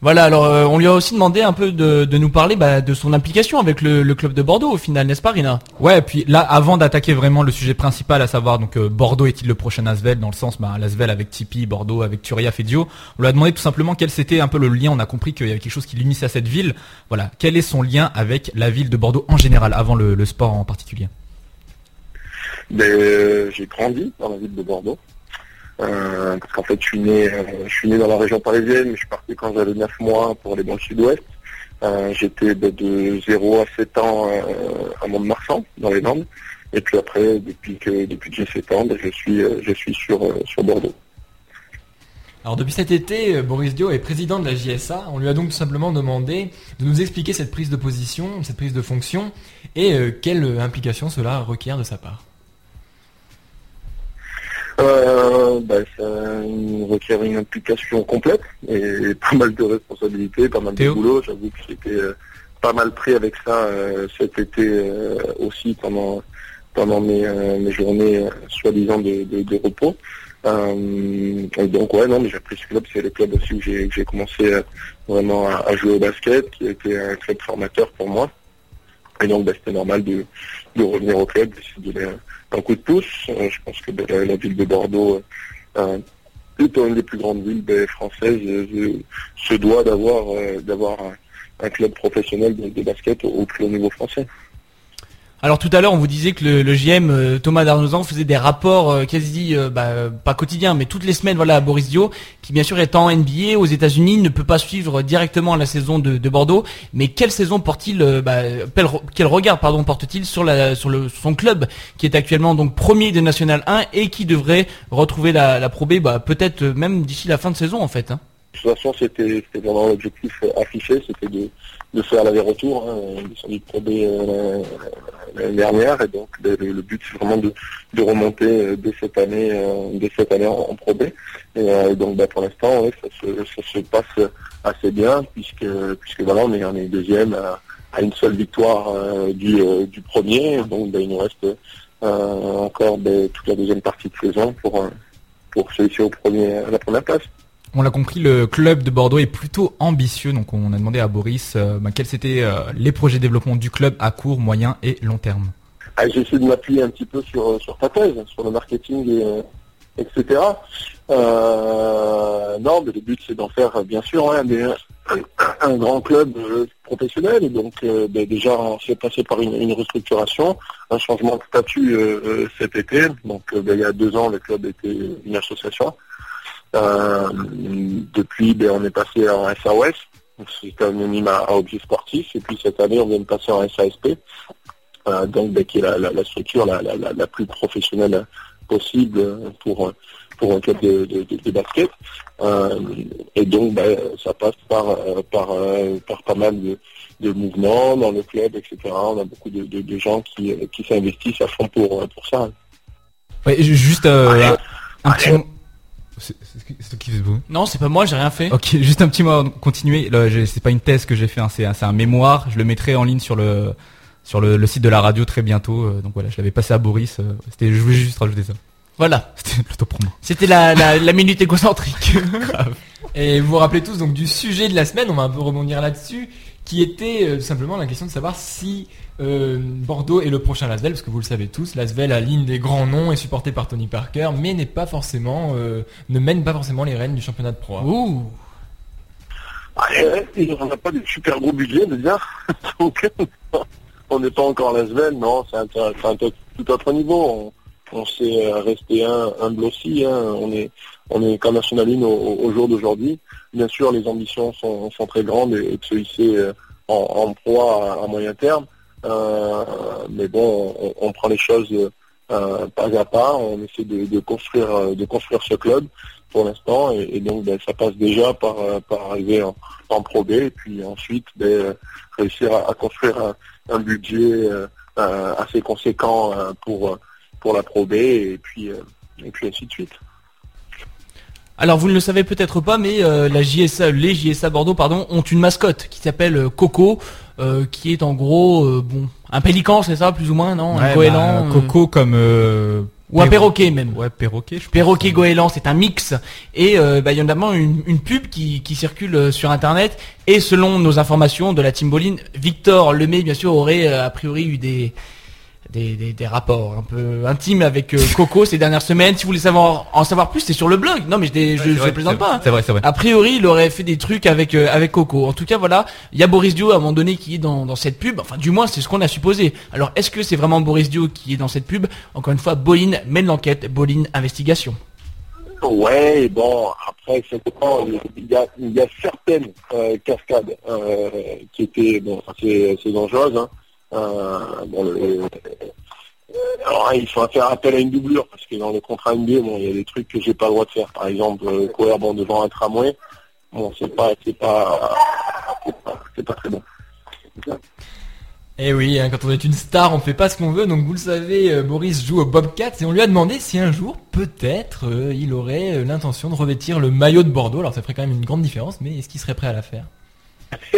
[SPEAKER 2] Voilà, alors euh, on lui a aussi demandé un peu de, de nous parler bah, de son implication avec le, le club de Bordeaux au final, n'est-ce pas Rina?
[SPEAKER 4] Ouais, et puis là, avant d'attaquer vraiment le sujet principal, à savoir donc euh, Bordeaux est-il le prochain Asvel dans le sens, bah, l'Asvel avec Tipeee, Bordeaux avec Turia Fedio, on lui a demandé tout simplement quel c'était un peu le lien. On a compris qu'il y avait quelque chose qui l'unissait à cette ville. Voilà, quel est son lien avec la ville de Bordeaux en général, avant le, le sport en particulier?
[SPEAKER 18] Ben, euh, j'ai grandi dans la ville de Bordeaux. Euh, parce qu'en fait, je suis né, euh, je suis né dans la région parisienne, mais je suis parti quand j'avais 9 mois pour aller dans sud-ouest. Euh, J'étais ben, de 0 à 7 ans à Mont-de-Marsan, dans les Landes. Et puis après, depuis que depuis j'ai 7 ans, ben, je suis je suis sur sur Bordeaux.
[SPEAKER 3] Alors depuis cet été, Boris Dio est président de la JSA. On lui a donc tout simplement demandé de nous expliquer cette prise de position, cette prise de fonction et quelle implication cela requiert de sa part.
[SPEAKER 18] Euh, ben, ça requiert une implication complète et pas mal de responsabilités, pas mal
[SPEAKER 4] Théo
[SPEAKER 18] de boulot. J'avoue que j'étais euh, pas mal pris avec ça euh, cet été euh, aussi pendant pendant mes, mes journées soi-disant de, de, de repos. Euh, donc ouais non mais j'ai pris ce club, c'est le club aussi où j'ai commencé euh, vraiment à, à jouer au basket, qui a été un club formateur pour moi. Et donc bah, c'était normal de, de revenir au club, de donner un, coup de pouce. Euh, je pense que bah, la, ville de Bordeaux, euh, étant une des plus grandes villes bah, françaises, euh, se doit d'avoir un, club professionnel de, de basket au, au plus haut niveau français.
[SPEAKER 2] Alors tout à l'heure, on vous disait que le, le GM euh, Thomas Darnozan faisait des rapports euh, quasi euh, bah, pas quotidiens, mais toutes les semaines, voilà, à Boris Dio, qui bien sûr étant en NBA aux États-Unis, ne peut pas suivre directement la saison de, de Bordeaux. Mais quelle saison porte-t-il, bah, quel, regard pardon porte-t-il sur la sur le son club qui est actuellement donc premier de National 1 et qui devrait retrouver la, la Pro B, bah, peut-être même d'ici la fin de saison en fait. hein.
[SPEAKER 18] De toute façon, c'était vraiment l'objectif affiché, c'était de, de faire l'aller-retour. Hein, est de Pro B euh, l'année dernière, et donc le, but c'est vraiment de, de remonter euh, dès cette année, euh, dès cette année en, en Pro B. Et euh, donc, bah, pour l'instant, ça, se, passe assez bien, puisque puisque voilà, on est, on est deuxième à, une seule victoire du, du premier. Donc, bah, il nous reste encore toute la deuxième partie de saison pour pour se hisser au premier, à la première place.
[SPEAKER 4] On l'a compris, le club de Bordeaux est plutôt ambitieux, donc on a demandé à Boris euh, bah, quels étaient euh, les projets de développement du club à court, moyen et long terme.
[SPEAKER 18] Ah, J'ai essayé de m'appuyer un petit peu sur, sur ta thèse, sur le marketing, et, euh, etc. Euh, non, mais le but c'est d'en faire euh, bien sûr hein, un, grand club euh, professionnel. Donc euh, ben, déjà on s'est passé par une, restructuration, un changement de statut euh, euh, cet été. Donc euh, ben, il y a deux ans le club était une association. Euh, depuis ben, on est passé en SAOS, c'est anonyme à, à objet sportif. Et puis cette année on vient de passer en SASP. Euh, donc ben, qui est la, la- la structure la, plus professionnelle possible pour pour un club de, de, de- de basket. Euh, et donc ben, ça passe par euh, par euh, par pas mal de, de mouvements dans le club, etc. On a beaucoup de, gens qui qui s'investissent à fond pour pour ça.
[SPEAKER 4] Ouais, ju- juste un, petit. C'est qui beau
[SPEAKER 2] Non, c'est pas moi, j'ai rien fait.
[SPEAKER 4] Ok, juste un petit mot continuer. C'est pas une thèse que j'ai fait, hein, c'est un, mémoire. Je le mettrai en ligne sur le sur le, le site de la radio très bientôt. euh, donc voilà, je l'avais passé à Boris. euh, C'était, je voulais juste rajouter ça.
[SPEAKER 2] Voilà.
[SPEAKER 4] C'était plutôt promo.
[SPEAKER 2] C'était la, la, la minute égocentrique.
[SPEAKER 3] Et vous vous rappelez tous donc du sujet de la semaine, on va un peu rebondir là-dessus, qui était euh, tout simplement la question de savoir si euh, Bordeaux est le prochain Lasvel, parce que vous le savez tous, Lasvel a ligne des grands noms, est supporté par Tony Parker, mais n'est pas forcément, euh, ne mène pas forcément les rênes du championnat de Pro. A.
[SPEAKER 18] N'a pas de super gros budget déjà. Donc, on n'est pas encore à Sven, non, c'est un, tout autre niveau. On, sait euh, rester humble aussi. hein. On est on est qu'en National 1 au, jour d'aujourd'hui. Bien sûr, les ambitions sont, très grandes et, et de se hisser euh, en, proie à moyen terme. Euh, mais bon, on, prend les choses euh, pas à pas. On essaie de, construire euh, de construire ce club pour l'instant et, donc ben, ça passe déjà par, par arriver en, en Pro B et puis ensuite ben, réussir à, construire un, un budget assez conséquent pour, pour la Pro B et puis, et puis ainsi de suite.
[SPEAKER 2] Alors vous ne le savez peut-être pas, mais euh, la JSA, les JSA Bordeaux, pardon, ont une mascotte qui s'appelle euh, Coco, euh, qui est en gros, euh, bon, un pélican, c'est ça, plus ou moins, non? Un
[SPEAKER 4] Ouais,
[SPEAKER 2] goéland.
[SPEAKER 4] bah, Coco comme euh,
[SPEAKER 2] ou un
[SPEAKER 4] perro-
[SPEAKER 2] perroquet même.
[SPEAKER 4] Ouais, perroquet. Je.
[SPEAKER 2] Perroquet goéland, c'est un mix. Et euh, bah, il y a notamment une, une pub qui, qui circule sur Internet. Et selon nos informations de la Team Boline, Victor Lemay, bien sûr, aurait a priori eu des, des, des, des rapports un peu intimes avec euh, Coco ces dernières semaines. Si vous voulez savoir en savoir plus, c'est sur le blog. Non, mais je, je, je
[SPEAKER 4] vrai,
[SPEAKER 2] plaisante pas. hein.
[SPEAKER 4] c'est vrai, c'est vrai.
[SPEAKER 2] A priori, il aurait fait des trucs avec euh, avec Coco. En tout cas, voilà, il y a Boris Dio à un moment donné qui est dans, dans cette pub. Enfin, du moins, c'est ce qu'on a supposé. Alors, est-ce que c'est vraiment Boris Dio qui est dans cette pub? Encore une fois, Boline mène l'enquête. Boline investigation.
[SPEAKER 18] Ouais, bon, après, ça dépend. Il y a, il y a certaines euh, cascades euh, qui étaient bon, assez, assez dangereuses. Hein. Euh, bon, le- alors, il faut faire appel à une doublure parce que dans le contrat NBA, bon, il y a des trucs que j'ai pas le droit de faire. Par exemple, euh, courir bon, devant un tramway. Bon, c'est pas, c'est pas, c'est pas, très bon.
[SPEAKER 3] Eh oui, hein, quand on est une star, on fait pas ce qu'on veut. Donc vous le savez, euh, Boris joue au Bobcats et on lui a demandé si un jour, peut-être, euh, il aurait euh, l'intention de revêtir le maillot de Bordeaux. Alors ça ferait quand même une grande différence, mais est-ce qu'il serait prêt à la faire?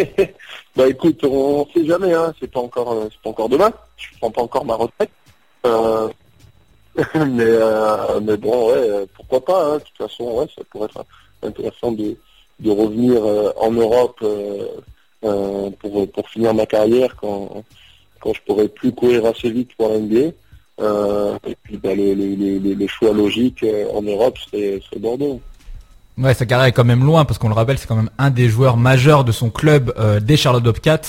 [SPEAKER 18] Bah écoute, on sait jamais, hein. C'est pas encore, euh, c'est pas encore demain. Je prends pas encore ma retraite. Euh, mais, euh, mais bon, ouais, euh, pourquoi pas. Hein. De toute façon, ouais, ça pourrait être intéressant de, de revenir en Europe pour, pour finir ma carrière quand, quand je pourrais plus courir assez vite pour la NBA. Et puis bah, choix logique euh, en Europe serait Bordeaux.
[SPEAKER 4] Ouais, sa carrière est quand même loin parce qu'on le rappelle, c'est quand même un des joueurs majeurs de son club euh, des Charlotte Bobcats.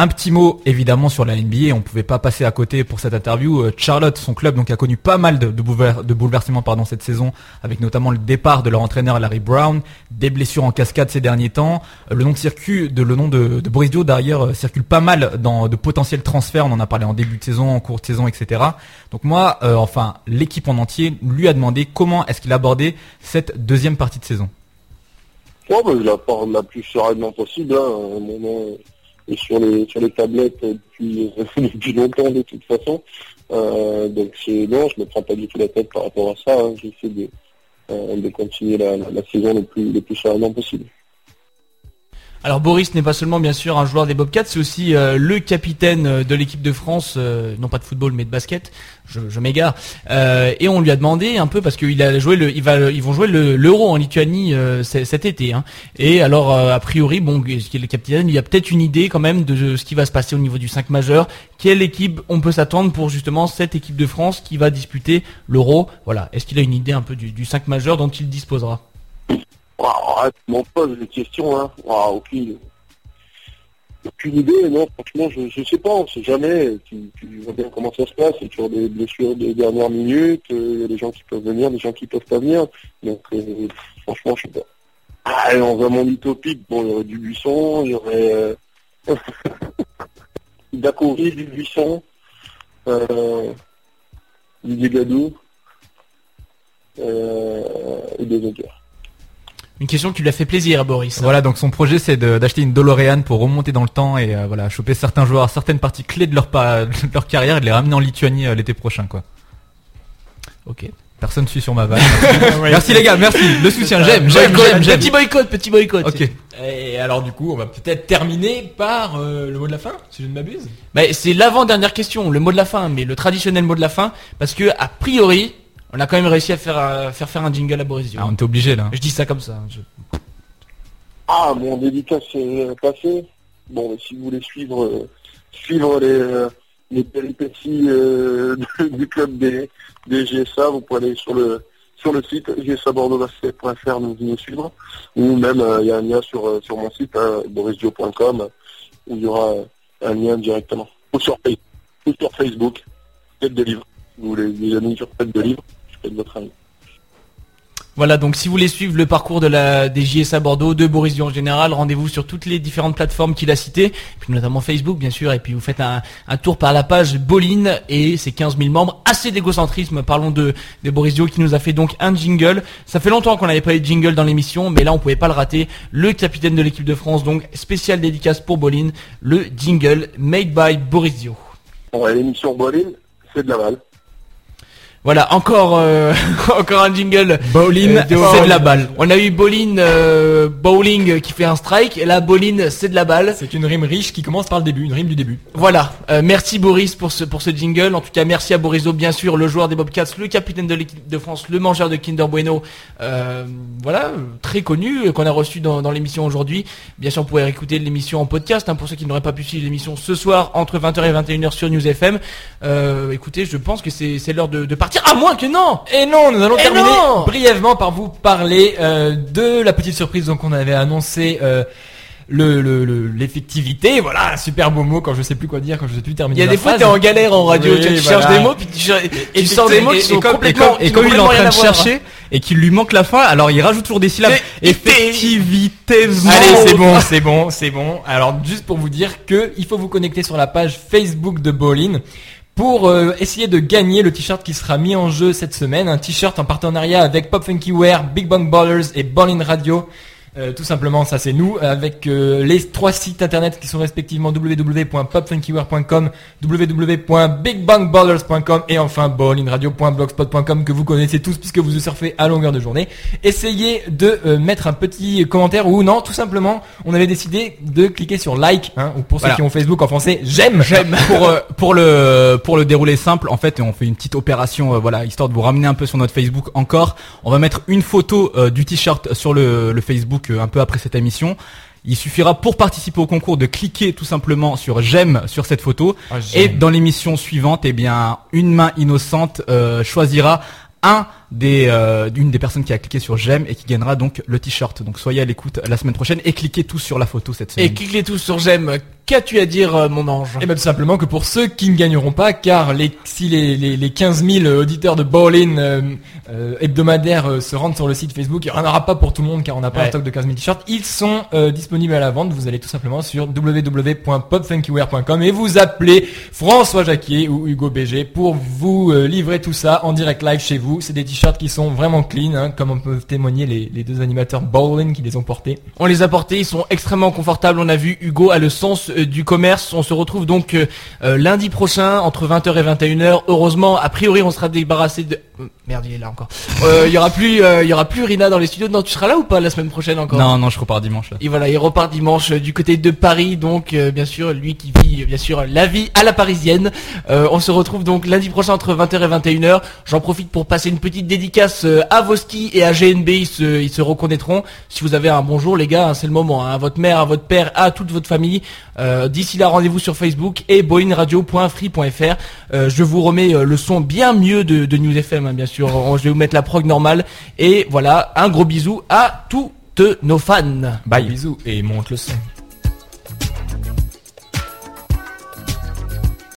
[SPEAKER 4] Un petit mot évidemment sur la NBA, on pouvait pas passer à côté pour cette interview. Euh, Charlotte, son club, donc a connu pas mal de, de, boulever- de bouleversements pardon cette saison, avec notamment le départ de leur entraîneur Larry Brown, des blessures en cascade ces derniers temps. Euh, Le nom de circuit, de le nom de, Boris Dio d'ailleurs euh, circule pas mal dans de potentiels transferts. On en a parlé en début de saison, en cours de saison, etc. Donc moi, enfin l'équipe en entier lui a demandé comment est-ce qu'il abordait cette deuxième partie de saison.
[SPEAKER 18] Oh, je la parle la plus sereinement possible. Hein. Est sur les sur les tablettes depuis depuis longtemps de toute façon. Euh, donc c'est non, je me prends pas du tout la tête par rapport à ça. Hein. J'essaie de euh, de continuer la, la, la saison le plus le plus sereinement possible.
[SPEAKER 2] Alors Boris n'est pas seulement bien sûr un joueur des Bobcats, c'est aussi euh, le capitaine euh, de l'équipe de France, euh, non pas de football mais de basket. Je, je m'égare. Et on lui a demandé un peu parce qu'il a joué il va, ils vont jouer le- l'Euro en Lituanie cet été. hein. Et alors a priori, bon, le capitaine, il y a peut-être une idée quand même de ce qui va se passer au niveau du 5 majeur. Quelle équipe on peut s'attendre pour justement cette équipe de France qui va disputer l'Euro? Voilà. Est-ce qu'il a une idée un peu du, du 5 majeur dont il disposera?
[SPEAKER 18] Wow, arrête, m'en pose des questions, hein. Wow, aucune, idée, non, franchement, je, je sais pas, on sait jamais. Tu, tu vois bien comment ça se passe, a toujours des blessures de dernière minute, euh, il y a des gens qui peuvent venir, des gens qui peuvent pas venir. Donc, euh, franchement, je sais pas. Ah, dans un monde utopique, bon, il y aurait du buisson, il y aurait euh, du buisson, euh, Didier Gadou, euh, et des auteurs.
[SPEAKER 2] Une question qui lui a fait plaisir à Boris.
[SPEAKER 4] Voilà, donc son projet c'est d'acheter une DeLorean pour remonter dans le temps et euh, voilà, choper certains joueurs, certaines parties clés de leur, pa- de leur carrière et de les ramener en Lituanie euh, l'été prochain quoi.
[SPEAKER 2] Ok.
[SPEAKER 4] Personne ne suit sur ma vanne.
[SPEAKER 3] Ouais.
[SPEAKER 4] merci les gars, merci. Le soutien, j'aime, j'aime, j'aime.
[SPEAKER 2] Petit boycott, petit boycott.
[SPEAKER 4] Ok.
[SPEAKER 3] Et alors du coup, on va peut-être terminer par euh, le mot de la fin, si je ne m'abuse.
[SPEAKER 2] Bah, c'est l'avant-dernière question, le mot de la fin, mais le traditionnel mot de la fin, parce que a priori, on a quand même réussi à faire euh, faire faire un jingle à Boris Dio.
[SPEAKER 4] Ah, on était obligé là.
[SPEAKER 2] Je dis ça comme ça. je-
[SPEAKER 18] Ah, mon dédicace est passé. Bon, mais si vous voulez suivre, euh, suivre les, euh, les péripéties euh, du club des, des GSA, vous pouvez aller sur le sur le site gsabordeauxbasket.fr nous, nous suivre, ou même euh, il y a un lien sur, euh, sur mon site, hein, borisdio.com, où il y aura euh, un lien directement. Ou sur, Face- ou sur Facebook, tête de livre. Vous voulez des amis sur tête de livre, votre ami.
[SPEAKER 2] Voilà, donc si vous voulez suivre le parcours de la des JSA Bordeaux, de Boris en général, rendez-vous sur toutes les différentes plateformes qu'il a citées, puis notamment Facebook bien sûr, et puis vous faites un, un tour par la page Boline et ses 15 000 membres. Assez d'égocentrisme, parlons de, de Boris qui nous a fait donc un jingle. Ça fait longtemps qu'on n'avait pas eu de jingle dans l'émission, mais là on pouvait pas le rater. Le capitaine de l'équipe de France, donc spécial dédicace pour Boline, le jingle made by Boris
[SPEAKER 18] l'émission Boline, c'est de la balle.
[SPEAKER 2] Voilà, encore euh, encore un jingle.
[SPEAKER 4] Bowling,
[SPEAKER 2] Euh,
[SPEAKER 4] c'est de la balle.
[SPEAKER 2] On a eu Bowling, euh, Bowling qui fait un strike. Et là, Bowling, c'est de la balle.
[SPEAKER 3] C'est une rime riche qui commence par le début, une rime du début.
[SPEAKER 2] Voilà. Euh, merci Boris pour ce pour ce jingle. En tout cas, merci à Borisov, bien sûr, le joueur des Bobcats, le capitaine de l'équipe de France, le mangeur de Kinder Bueno. Voilà, très connu qu'on a reçu dans, dans l'émission aujourd'hui. Bien sûr, vous pouvez écouter l'émission en podcast hein, pour ceux qui n'auraient pas pu suivre l'émission ce soir entre 20h et 21h sur News FM. Écoutez, je pense que c'est c'est l'heure de, de partir. À moins que non.
[SPEAKER 3] Et non, nous allons terminer
[SPEAKER 2] non
[SPEAKER 3] brièvement par vous parler euh, de la petite surprise donc on avait annoncé euh, le le- le- l'effectivité, voilà, un super beau mot quand je sais plus quoi dire, quand je sais plus terminer.
[SPEAKER 2] Il y a
[SPEAKER 3] ma
[SPEAKER 2] des fois,
[SPEAKER 3] phrase.
[SPEAKER 2] t'es en galère en radio,
[SPEAKER 3] Oui,
[SPEAKER 2] tu, tu
[SPEAKER 3] voilà.
[SPEAKER 2] cherches des mots, puis tu, cher- tu sors des mots qui
[SPEAKER 4] et,
[SPEAKER 2] sont
[SPEAKER 4] et
[SPEAKER 2] complètement,
[SPEAKER 4] comme- et
[SPEAKER 2] qui
[SPEAKER 4] comme
[SPEAKER 2] n'ont
[SPEAKER 4] il est en
[SPEAKER 2] complètement
[SPEAKER 4] train
[SPEAKER 2] rien
[SPEAKER 4] de
[SPEAKER 2] à voir.
[SPEAKER 4] chercher et qu'il lui manque la fin, alors il rajoute toujours des syllabes. Effectivité.
[SPEAKER 3] Allez, c'est bon, c'est bon, c'est bon. Alors juste pour vous dire que il faut vous connecter sur la page Facebook de Bowling pour euh, essayer de gagner le t-shirt qui sera mis en jeu cette semaine, un t-shirt en partenariat avec Pop Funky Wear, Big Bang Ballers et Bowling Radio. Euh, tout simplement, ça c'est nous, avec euh, les trois sites internet qui sont respectivement www.popfunkywear.com, www.bigbangballers.com et enfin bowlingradio.blogspot.com que vous connaissez tous puisque vous surfez à longueur de journée. Essayez de euh, mettre un petit commentaire ou non, tout simplement, on avait décidé de cliquer sur like, hein, ou pour ceux
[SPEAKER 4] Voilà.
[SPEAKER 3] qui ont Facebook en français, j'aime.
[SPEAKER 4] J'aime. pour euh, pour le pour le dérouler simple, en fait, on fait une petite opération, euh, voilà, histoire de vous ramener un peu sur notre Facebook encore. On va mettre une photo euh, du t-shirt sur le, le Facebook un peu après cette émission. Il suffira pour participer au concours de cliquer tout simplement sur j'aime sur cette photo
[SPEAKER 3] Ah,
[SPEAKER 4] et dans l'émission suivante, eh bien, une main innocente euh, choisira un des euh, une des personnes qui a cliqué sur j'aime et qui gagnera donc le t-shirt. Donc soyez à l'écoute la semaine prochaine et cliquez tous sur la photo cette semaine.
[SPEAKER 2] Et cliquez tous sur j'aime. Qu'as-tu à dire, euh, mon ange?
[SPEAKER 3] Et bien tout simplement que pour ceux qui ne gagneront pas, car les, si les, les, les 15 000 auditeurs de Bowling euh, euh, hebdomadaires euh, se rendent sur le site Facebook, il n'y en aura pas pour tout le monde car on n'a pas
[SPEAKER 2] Ouais.
[SPEAKER 3] un stock de 15 000 t-shirts. Ils sont euh, disponibles à la vente. Vous allez tout simplement sur www.popfunkywear.com et vous appelez François Jacquier ou Hugo BG pour vous euh, livrer tout ça en direct live chez vous. C'est des t-shirts qui sont vraiment clean, hein, comme on peut témoigner les, deux animateurs Bowling qui les ont portés.
[SPEAKER 2] On les a portés, ils sont extrêmement confortables. On a vu Hugo a le sens euh, du commerce. On se retrouve donc euh, euh, lundi prochain entre 20h et 21h. Heureusement, a priori, on sera débarrassé de merde, il est là encore. Euh, Il y aura plus, euh, il y aura plus Rina dans les studios. Non, tu seras là ou pas la semaine prochaine encore
[SPEAKER 4] Non, non, je repars dimanche là.
[SPEAKER 2] Et voilà, il repart dimanche euh, du côté de Paris, donc euh, bien sûr, lui qui vit euh, bien sûr la vie à la parisienne. Euh, on se retrouve donc lundi prochain entre 20h et 21h. J'en profite pour passer une petite dédicace euh, à Voski et à GNB, ils se, ils se reconnaîtront. Si vous avez un bonjour les gars, hein, c'est le moment. hein. À votre mère, à votre père, à toute votre famille. Euh, D'ici là, rendez-vous sur Facebook et boinradio.free.fr. Euh, je vous remets euh, le son bien mieux de, News FM, hein, bien sûr. Je vais vous mettre la prog normale. Et voilà, un gros bisou à toutes nos fans.
[SPEAKER 3] Bye. Bisous et monte le son.